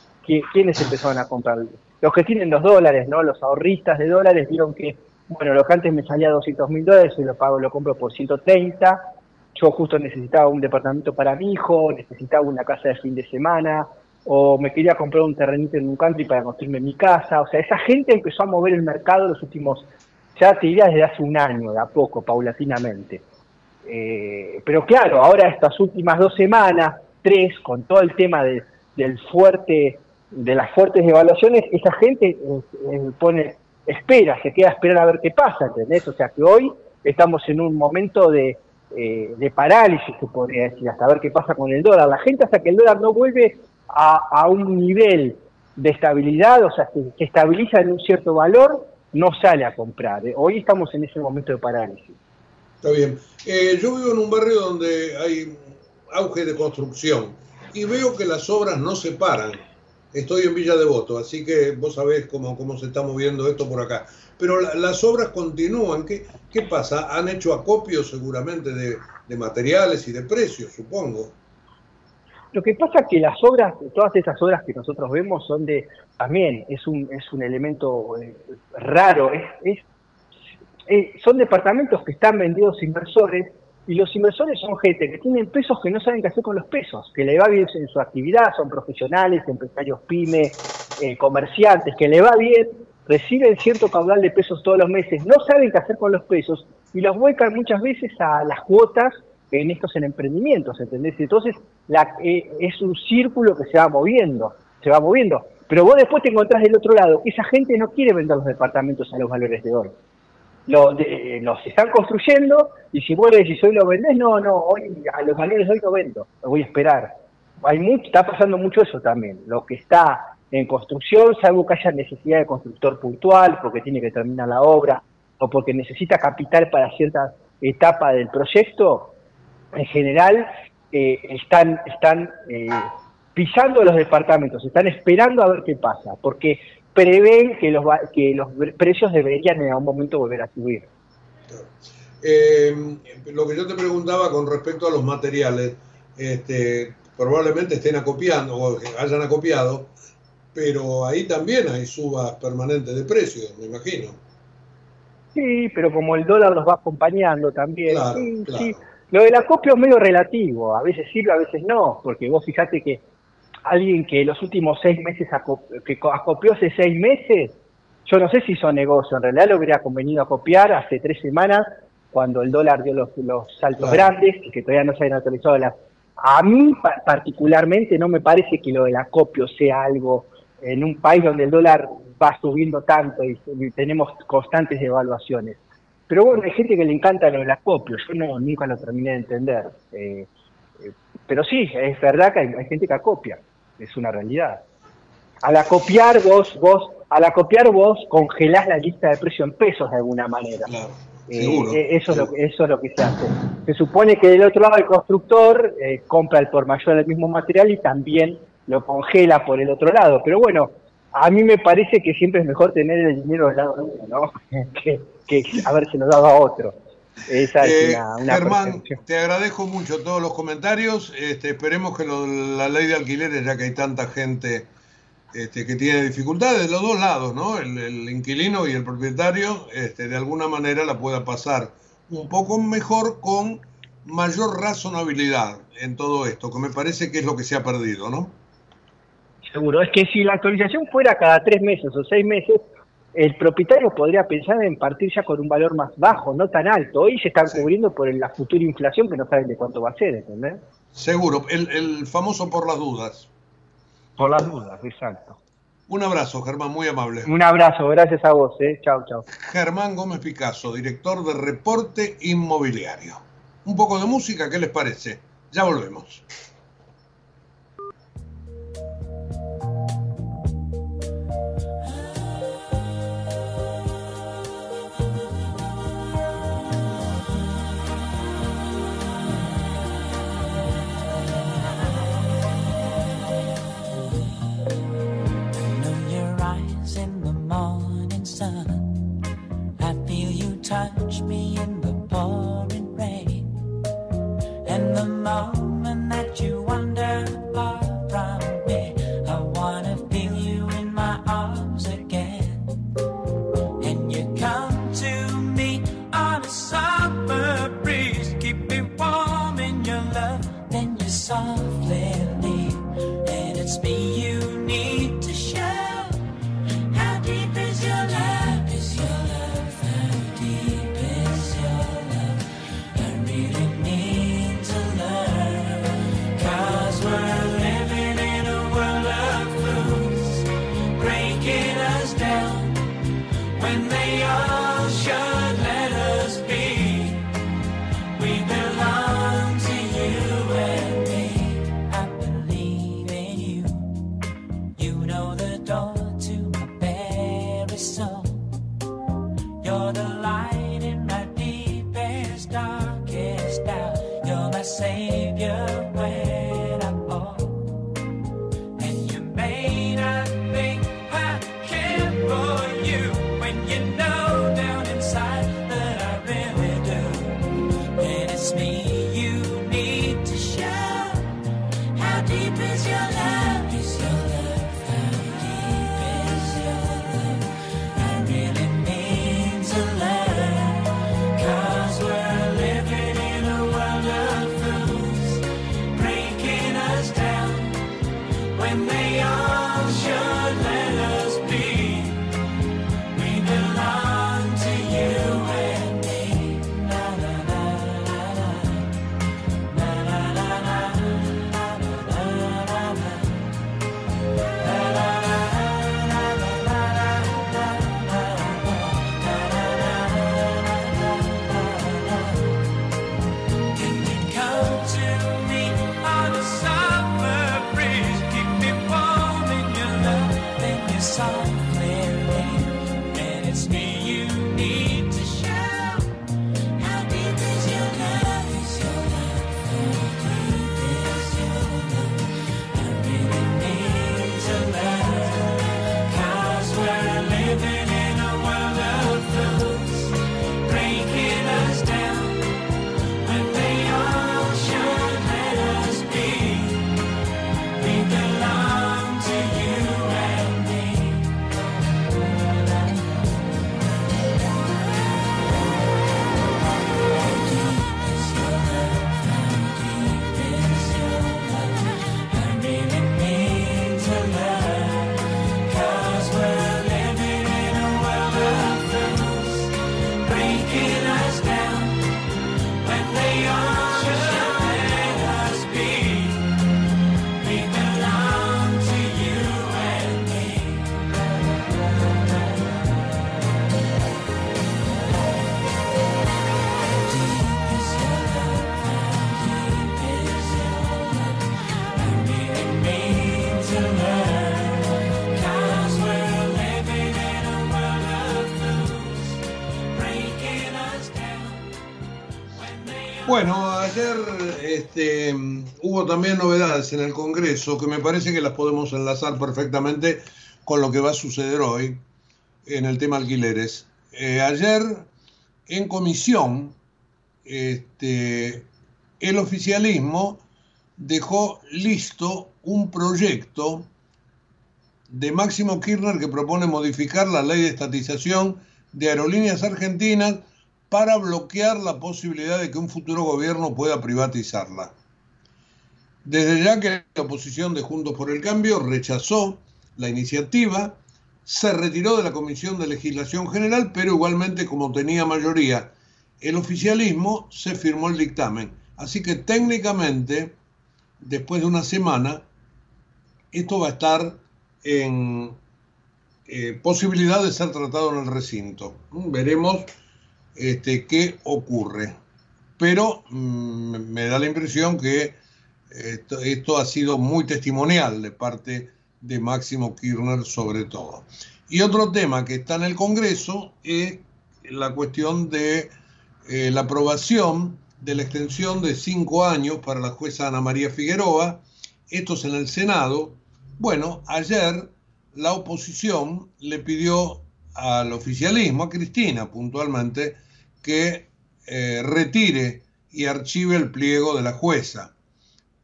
¿quiénes empezaron a comprar? Los que tienen los dólares, ¿no? Los ahorristas de dólares vieron que, bueno, lo que antes me salía 200 mil dólares, y lo pago, lo compro por 130. Yo justo necesitaba un departamento para mi hijo, necesitaba una casa de fin de semana, o me quería comprar un terrenito en un country para construirme mi casa. O sea, esa gente empezó a mover el mercado los últimos, ya te diría desde hace un año, de a poco, paulatinamente. Eh, pero claro, ahora estas últimas dos semanas, tres, con todo el tema del fuerte de las fuertes evaluaciones, esa gente eh, eh, pone, espera, se queda a esperar a ver qué pasa, ¿entendés? O sea que hoy estamos en un momento de, eh, de parálisis, se podría decir, hasta ver qué pasa con el dólar. La gente hasta que el dólar no vuelve a, un nivel de estabilidad, o sea, que, que, estabiliza en un cierto valor, no sale a comprar. Hoy estamos en ese momento de parálisis. Está bien. yo vivo en un barrio donde hay auge de construcción y veo que las obras no se paran estoy en Villa Devoto, así que vos sabés cómo, cómo se está moviendo esto por acá. Pero las obras continúan. ¿Qué, ¿Qué pasa? Han hecho acopio seguramente de, materiales y de precios, supongo. Lo que pasa es que las obras, todas esas obras que nosotros vemos son de, también es un, es un elemento eh, raro, es, eh, son departamentos que están vendidos inversores y los inversores son gente que tienen pesos que no saben qué hacer con los pesos, que le va bien en su actividad, son profesionales, empresarios pyme, eh, comerciantes, que le va bien, reciben cierto caudal de pesos todos los meses, no saben qué hacer con los pesos y los vuelcan muchas veces a las cuotas en estos en emprendimientos, ¿entendés? Entonces la, eh, es un círculo que se va moviendo, se va moviendo. Pero vos después te encontrás del otro lado, esa gente no quiere vender los departamentos a los valores de hoy lo, los están construyendo y si vos si hoy lo vendés, no, no, hoy a los valores hoy no vendo, lo voy a esperar. Hay mucho, está pasando mucho eso también. Lo que está en construcción, salvo que haya necesidad de constructor puntual, porque tiene que terminar la obra, o porque necesita capital para cierta etapa del proyecto, en general eh, están, están eh, pisando los departamentos, están esperando a ver qué pasa, porque prevén que los, que los precios deberían en algún momento volver a subir. Eh, lo que yo te preguntaba con respecto a los materiales, este, probablemente estén acopiando o hayan acopiado, pero ahí también hay subas permanentes de precios, me imagino. Sí, pero como el dólar los va acompañando también. sí, Lo del acopio es medio relativo, a veces sirve, a veces no, porque vos fijate que alguien que los últimos seis meses que acopió hace seis meses, yo no sé si hizo negocio, en realidad lo hubiera convenido acopiar hace tres semanas cuando el dólar dio los, saltos grandes y que todavía no se habían actualizado las... A mí particularmente no me parece que lo del acopio sea algo en un país donde el dólar va subiendo tanto y, tenemos constantes devaluaciones. Pero bueno, hay gente que le encanta lo del acopio, yo no nunca lo terminé de entender. Eh, eh, pero sí, es verdad que hay gente que acopia es una realidad. Al acopiar vos, vos, al acopiar vos congelás la lista de precio en pesos de alguna manera. Eh, eh, eso, es lo, eso es lo que se hace. Se supone que del otro lado el constructor compra el por mayor del mismo material y también lo congela por el otro lado. Pero bueno, a mí me parece que siempre es mejor tener el dinero del lado de uno, ¿no? <laughs> que, que lo dado a otro. Esa es eh, una, Germán, te agradezco mucho todos los comentarios. Este, esperemos que la ley de alquileres, ya que hay tanta gente este, que tiene dificultades de los dos lados, ¿no? El, inquilino y el propietario, este, de alguna manera la pueda pasar un poco mejor con mayor razonabilidad en todo esto, que me parece que es lo que se ha perdido, ¿no? Seguro, es que si la actualización fuera cada tres meses o seis meses, el propietario podría pensar en partir ya con un valor más bajo, no tan alto. Hoy se están cubriendo por la futura inflación que no saben de cuánto va a ser, ¿entendés? Seguro, el, famoso por las dudas. Por las dudas, exacto. Un abrazo, Germán, muy amable. Un abrazo, gracias a vos, ¿eh? Chao, chao. Germán Gómez Picasso, director de Reporte Inmobiliario. Un poco de música, ¿qué les parece? Ya volvemos. También novedades en el Congreso que me parece que las podemos enlazar perfectamente con lo que va a suceder hoy en el tema alquileres. Eh, ayer en comisión este, el oficialismo dejó listo un proyecto de Máximo Kirchner que propone modificar la ley de estatización de aerolíneas argentinas para bloquear la posibilidad de que un futuro gobierno pueda privatizarla. Desde ya que la oposición de Juntos por el Cambio rechazó la iniciativa, se retiró de la Comisión de Legislación General, pero igualmente como tenía mayoría el oficialismo, se firmó el dictamen. Así que técnicamente, después de una semana, esto va a estar en eh, posibilidad de ser tratado en el recinto. Mm, Veremos este, qué ocurre. Pero mm, me da la impresión que esto, ha sido muy testimonial de parte de Máximo Kirchner sobre todo. Y otro tema que está en el Congreso es la cuestión de eh, la aprobación de la extensión de cinco años para la jueza Ana María Figueroa. Esto es en el Senado. Bueno, ayer la oposición le pidió al oficialismo, a Cristina puntualmente, que eh, retire y archive el pliego de la jueza,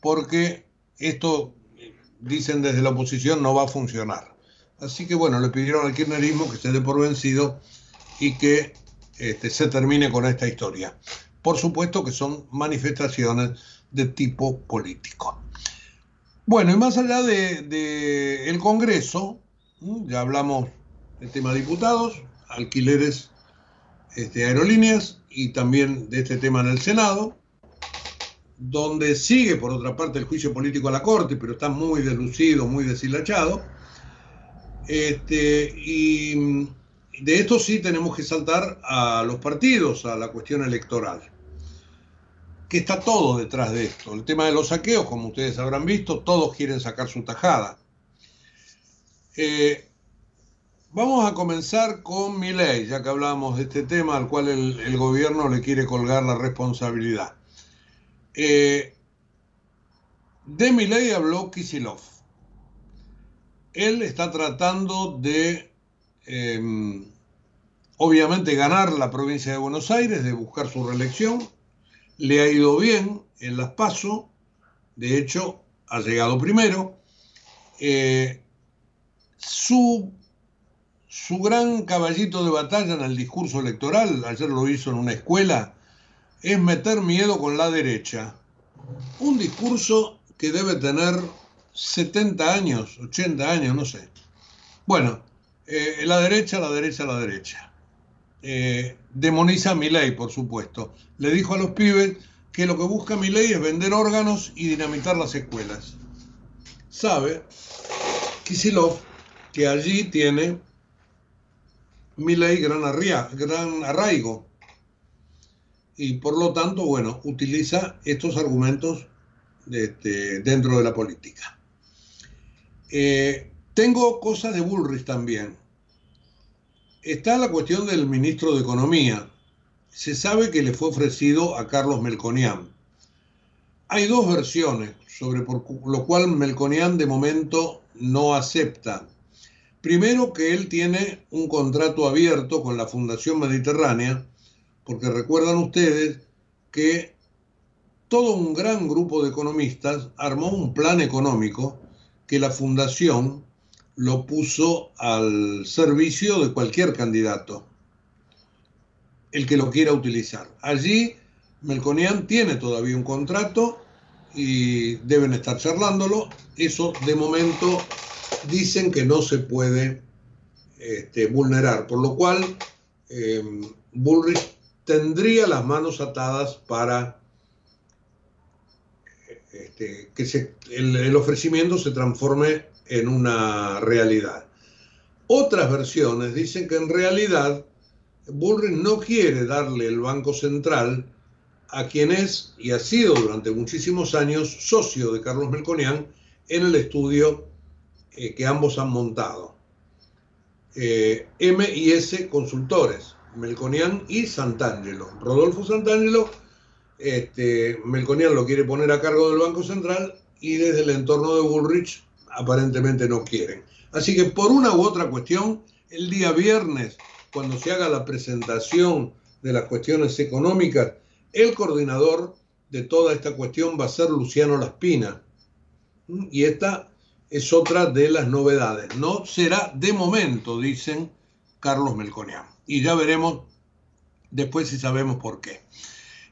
porque esto, dicen desde la oposición, no va a funcionar. Así que bueno, le pidieron al kirchnerismo que se dé por vencido y que este, se termine con esta historia. Por supuesto que son manifestaciones de tipo político. Bueno, y más allá del de, Congreso, ya hablamos del tema de diputados, alquileres, este, aerolíneas y también de este tema en el Senado, donde sigue por otra parte el juicio político a la Corte, pero está muy deslucido, muy deshilachado. Este, y de esto sí tenemos que saltar a los partidos, a la cuestión electoral, que está todo detrás de esto. El tema de los saqueos, como ustedes habrán visto, todos quieren sacar su tajada. Eh, vamos a comenzar con mi ley, ya que hablamos de este tema al cual el, el gobierno le quiere colgar la responsabilidad. Eh, de mi ley habló Kisilov. Él está tratando de eh, obviamente ganar la provincia de Buenos Aires, de buscar su reelección. Le ha ido bien en las PASO, de hecho ha llegado primero. Eh, su, su gran caballito de batalla en el discurso electoral, ayer lo hizo en una escuela, es meter miedo con la derecha. Un discurso que debe tener 70 años, 80 años, no sé. Bueno, eh, la derecha, la derecha, la derecha. Eh, demoniza a Milei, por supuesto. Le dijo a los pibes que lo que busca Milei es vender órganos y dinamitar las escuelas. Sabe Kisilov que allí tiene Milei gran, gran arraigo y por lo tanto, bueno, utiliza estos argumentos este, dentro de la política. Eh, tengo cosas de Bullrich también. Está la cuestión del ministro de Economía. Se sabe que le fue ofrecido a Carlos Melconian. Hay dos versiones sobre por lo cual Melconian de momento no acepta. Primero que él tiene un contrato abierto con la Fundación Mediterránea, porque recuerdan ustedes que todo un gran grupo de economistas armó un plan económico que la Fundación lo puso al servicio de cualquier candidato, el que lo quiera utilizar. Allí Melconian tiene todavía un contrato y deben estar charlándolo. Eso de momento dicen que no se puede este, vulnerar, por lo cual eh, Bullrich tendría las manos atadas para este, que el ofrecimiento se transforme en una realidad. Otras versiones dicen que en realidad Bullrich no quiere darle el Banco Central a quien es y ha sido durante muchísimos años socio de Carlos Melconian en el estudio eh, que ambos han montado. Eh, M y S Consultores, Melconian y Santangelo. Rodolfo Santangelo, este, Melconian lo quiere poner a cargo del Banco Central y desde el entorno de Bullrich aparentemente no quieren. Así que por una u otra cuestión, el día viernes, cuando se haga la presentación de las cuestiones económicas, el coordinador de toda esta cuestión va a ser Luciano Laspina. Y esta es otra de las novedades. No será de momento, dicen Carlos Melconian. Y ya veremos después si sabemos por qué.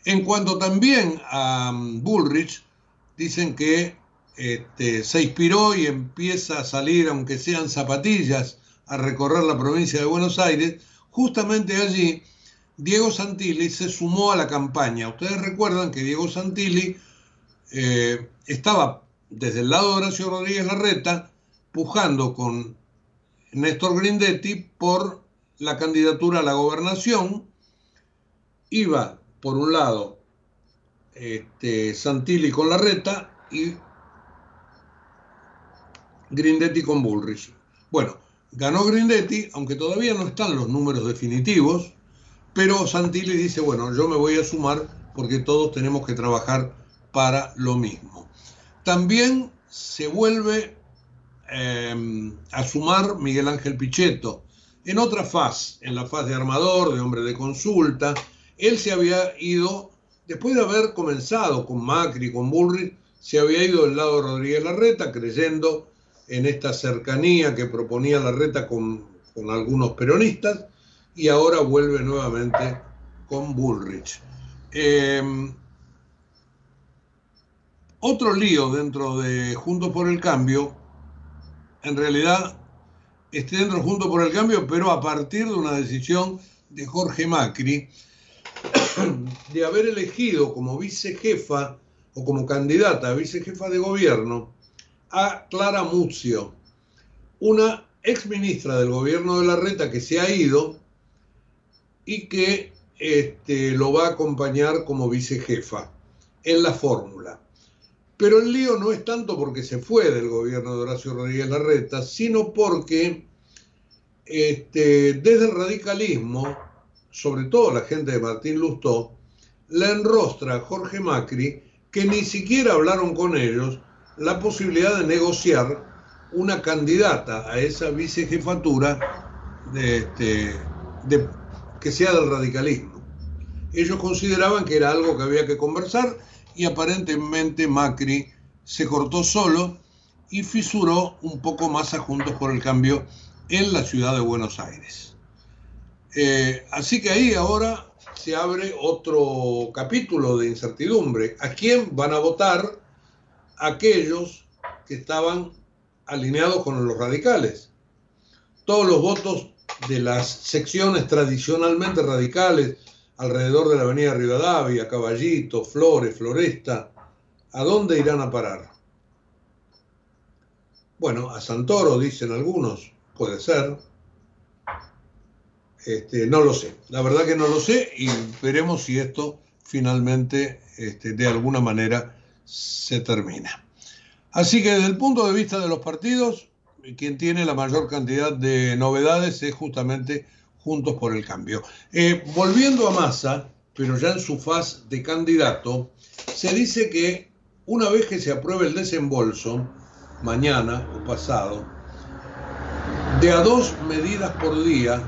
En cuanto también a Bullrich, dicen que este, se inspiró y empieza a salir, aunque sean zapatillas, a recorrer la provincia de Buenos Aires, justamente allí Diego Santilli se sumó a la campaña. Ustedes recuerdan que Diego Santilli eh, estaba desde el lado de Horacio Rodríguez Larreta pujando con Néstor Grindetti por la candidatura a la gobernación. Iba, por un lado, este, Santilli con Larreta y Grindetti con Bullrich. Bueno, ganó Grindetti, aunque todavía no están los números definitivos, pero Santilli dice, bueno, yo me voy a sumar porque todos tenemos que trabajar para lo mismo. También se vuelve eh, a sumar Miguel Ángel Pichetto en otra faz, en la faz de armador, de hombre de consulta, Él se había ido, después de haber comenzado con Macri, con Bullrich, se había ido del lado de Rodríguez Larreta, creyendo en esta cercanía que proponía Larreta con, algunos peronistas, y ahora vuelve nuevamente con Bullrich. Eh, otro lío dentro de Juntos por el Cambio, en realidad, esté dentro de Juntos por el Cambio, pero a partir de una decisión de Jorge Macri <coughs> de haber elegido como vicejefa o como candidata a vicejefa de gobierno a Clara Muzio, una ex ministra del gobierno de la Reta que se ha ido y que este, lo va a acompañar como vicejefa en la fórmula. Pero el lío no es tanto porque se fue del gobierno de Horacio Rodríguez Larreta, sino porque este, desde el radicalismo, sobre todo la gente de Martín Lustó, le enrostra a Jorge Macri que ni siquiera hablaron con ellos la posibilidad de negociar una candidata a esa vicejefatura este, que sea del radicalismo. Ellos consideraban que era algo que había que conversar y aparentemente Macri se cortó solo y fisuró un poco más a Juntos por el Cambio en la ciudad de Buenos Aires. Eh, así que ahí ahora se abre otro capítulo de incertidumbre. ¿A quién van a votar aquellos que estaban alineados con los radicales? Todos los votos de las secciones tradicionalmente radicales alrededor de la avenida Rivadavia, Caballito, Flores, Floresta, ¿a dónde irán a parar? Bueno, a Santoro, dicen algunos, puede ser. Este, no lo sé, la verdad que no lo sé y veremos si esto finalmente este, de alguna manera se termina. Así que desde el punto de vista de los partidos, quien tiene la mayor cantidad de novedades es justamente Juntos por el Cambio. Eh, volviendo a Massa, pero ya en su faz de candidato, se dice que una vez que se apruebe el desembolso, mañana o pasado, de a dos medidas por día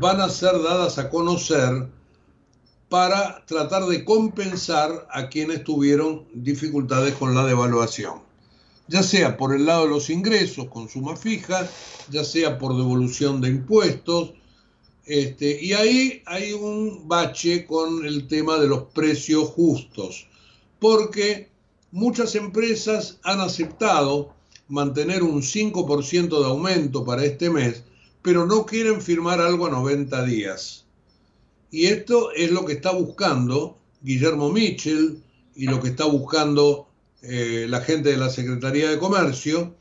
van a ser dadas a conocer para tratar de compensar a quienes tuvieron dificultades con la devaluación, ya sea por el lado de los ingresos con suma fija, ya sea por devolución de impuestos, este, y ahí hay un bache con el tema de los precios justos, porque muchas empresas han aceptado mantener un 5% de aumento para este mes, pero no quieren firmar algo a 90 días. Y esto es lo que está buscando Guillermo Mitchell y lo que está buscando eh, la gente de la Secretaría de Comercio,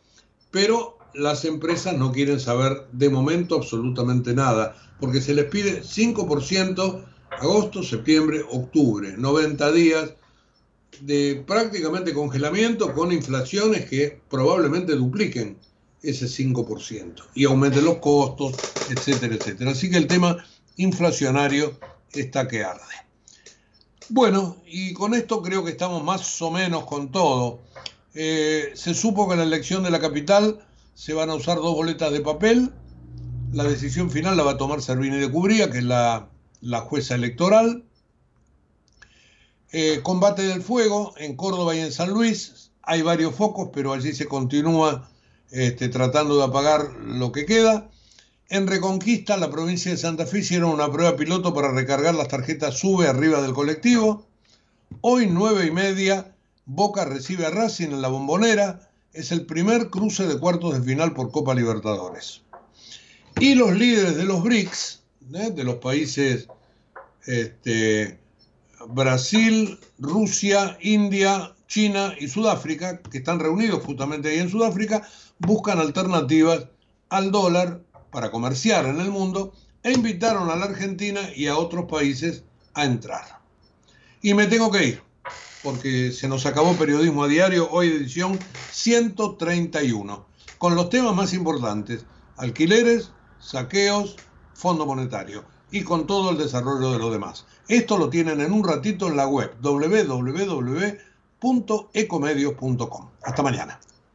pero las empresas no quieren saber de momento absolutamente nada, porque se les pide 5% agosto, septiembre, octubre, 90 días de prácticamente congelamiento con inflaciones que probablemente dupliquen ese 5% y aumenten los costos, etcétera, etcétera. Así que el tema inflacionario está que arde. Bueno, y con esto creo que estamos más o menos con todo. Eh, se supo que en la elección de la capital se van a usar dos boletas de papel. La decisión final la va a tomar Servini de Cubría, que es la, la jueza electoral. Eh, combate del fuego en Córdoba y en San Luis. Hay varios focos, pero allí se continúa este, tratando de apagar lo que queda. En Reconquista, la provincia de Santa Fe hicieron una prueba piloto para recargar las tarjetas SUBE arriba del colectivo. Hoy, nueve y media, Boca recibe a Racing en la bombonera es el primer cruce de cuartos de final por Copa Libertadores. Y los líderes de los BRICS, ¿eh? de los países este, Brasil, Rusia, India, China y Sudáfrica, que están reunidos justamente ahí en Sudáfrica, buscan alternativas al dólar para comerciar en el mundo e invitaron a la Argentina y a otros países a entrar. Y me tengo que ir porque se nos acabó Periodismo a Diario, hoy edición 131, con los temas más importantes, alquileres, saqueos, Fondo Monetario y con todo el desarrollo de lo demás. Esto lo tienen en un ratito en la web www.ecomedios.com. Hasta mañana.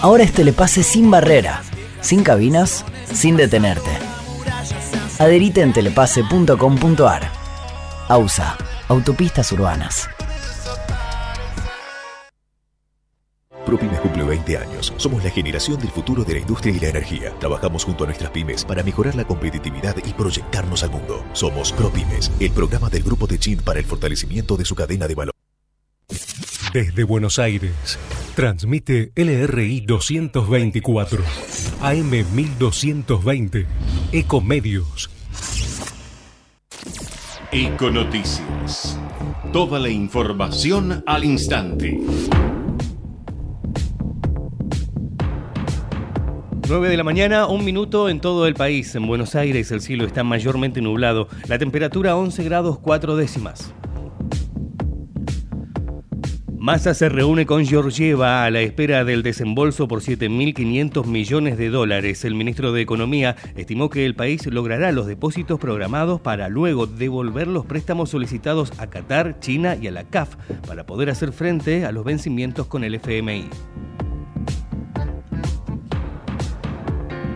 ahora es telepase sin barrera, sin cabinas, sin detenerte. Adherite en telepase.com.ar. AUSA, Autopistas Urbanas. ProPymes cumple 20 años. Somos la generación del futuro de la industria y la energía. Trabajamos junto a nuestras pymes para mejorar la competitividad y proyectarnos al mundo. Somos ProPymes, el programa del Grupo Techint para el fortalecimiento de su cadena de valor. Desde Buenos Aires, transmite LRI 224, AM 1220, Ecomedios. Econoticias. Toda la información al instante. 9 de la mañana, un minuto en todo el país. En Buenos Aires el cielo está mayormente nublado. La temperatura 11 grados 4 décimas. Massa se reúne con Georgieva a la espera del desembolso por 7.500 millones de dólares. El ministro de Economía estimó que el país logrará los depósitos programados para luego devolver los préstamos solicitados a Qatar, China y a la CAF para poder hacer frente a los vencimientos con el FMI.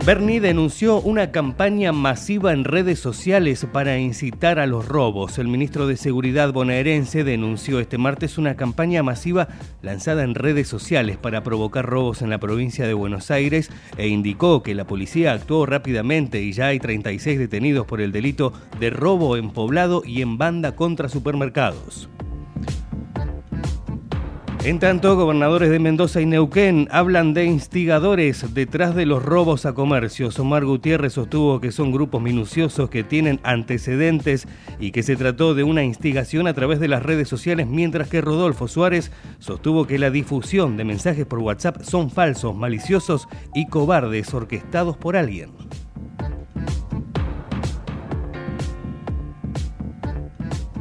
Bernie denunció una campaña masiva en redes sociales para incitar a los robos. El ministro de Seguridad bonaerense denunció este martes una campaña masiva lanzada en redes sociales para provocar robos en la provincia de Buenos Aires e indicó que la policía actuó rápidamente y ya hay 36 detenidos por el delito de robo en poblado y en banda contra supermercados. En tanto, gobernadores de Mendoza y Neuquén hablan de instigadores detrás de los robos a comercios. Omar Gutiérrez sostuvo que son grupos minuciosos que tienen antecedentes y que se trató de una instigación a través de las redes sociales, mientras que Rodolfo Suárez sostuvo que la difusión de mensajes por WhatsApp son falsos, maliciosos y cobardes orquestados por alguien.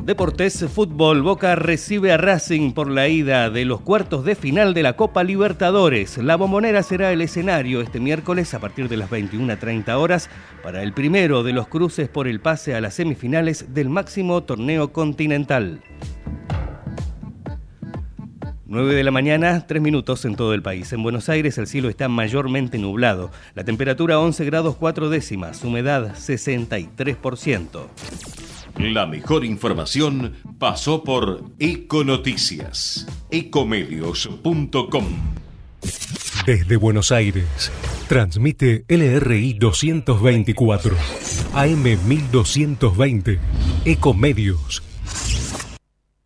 Deportes Fútbol, Boca recibe a Racing por la ida de los cuartos de final de la Copa Libertadores. La bombonera será el escenario este miércoles a partir de las 21.30 horas para el primero de los cruces por el pase a las semifinales del máximo torneo continental. 9 de la mañana, 3 minutos en todo el país. En Buenos Aires el cielo está mayormente nublado. La temperatura 11 grados 4 décimas, humedad 63%. La mejor información pasó por Econoticias. Ecomedios.com. Desde Buenos Aires, transmite LRI 224, AM 1220, Ecomedios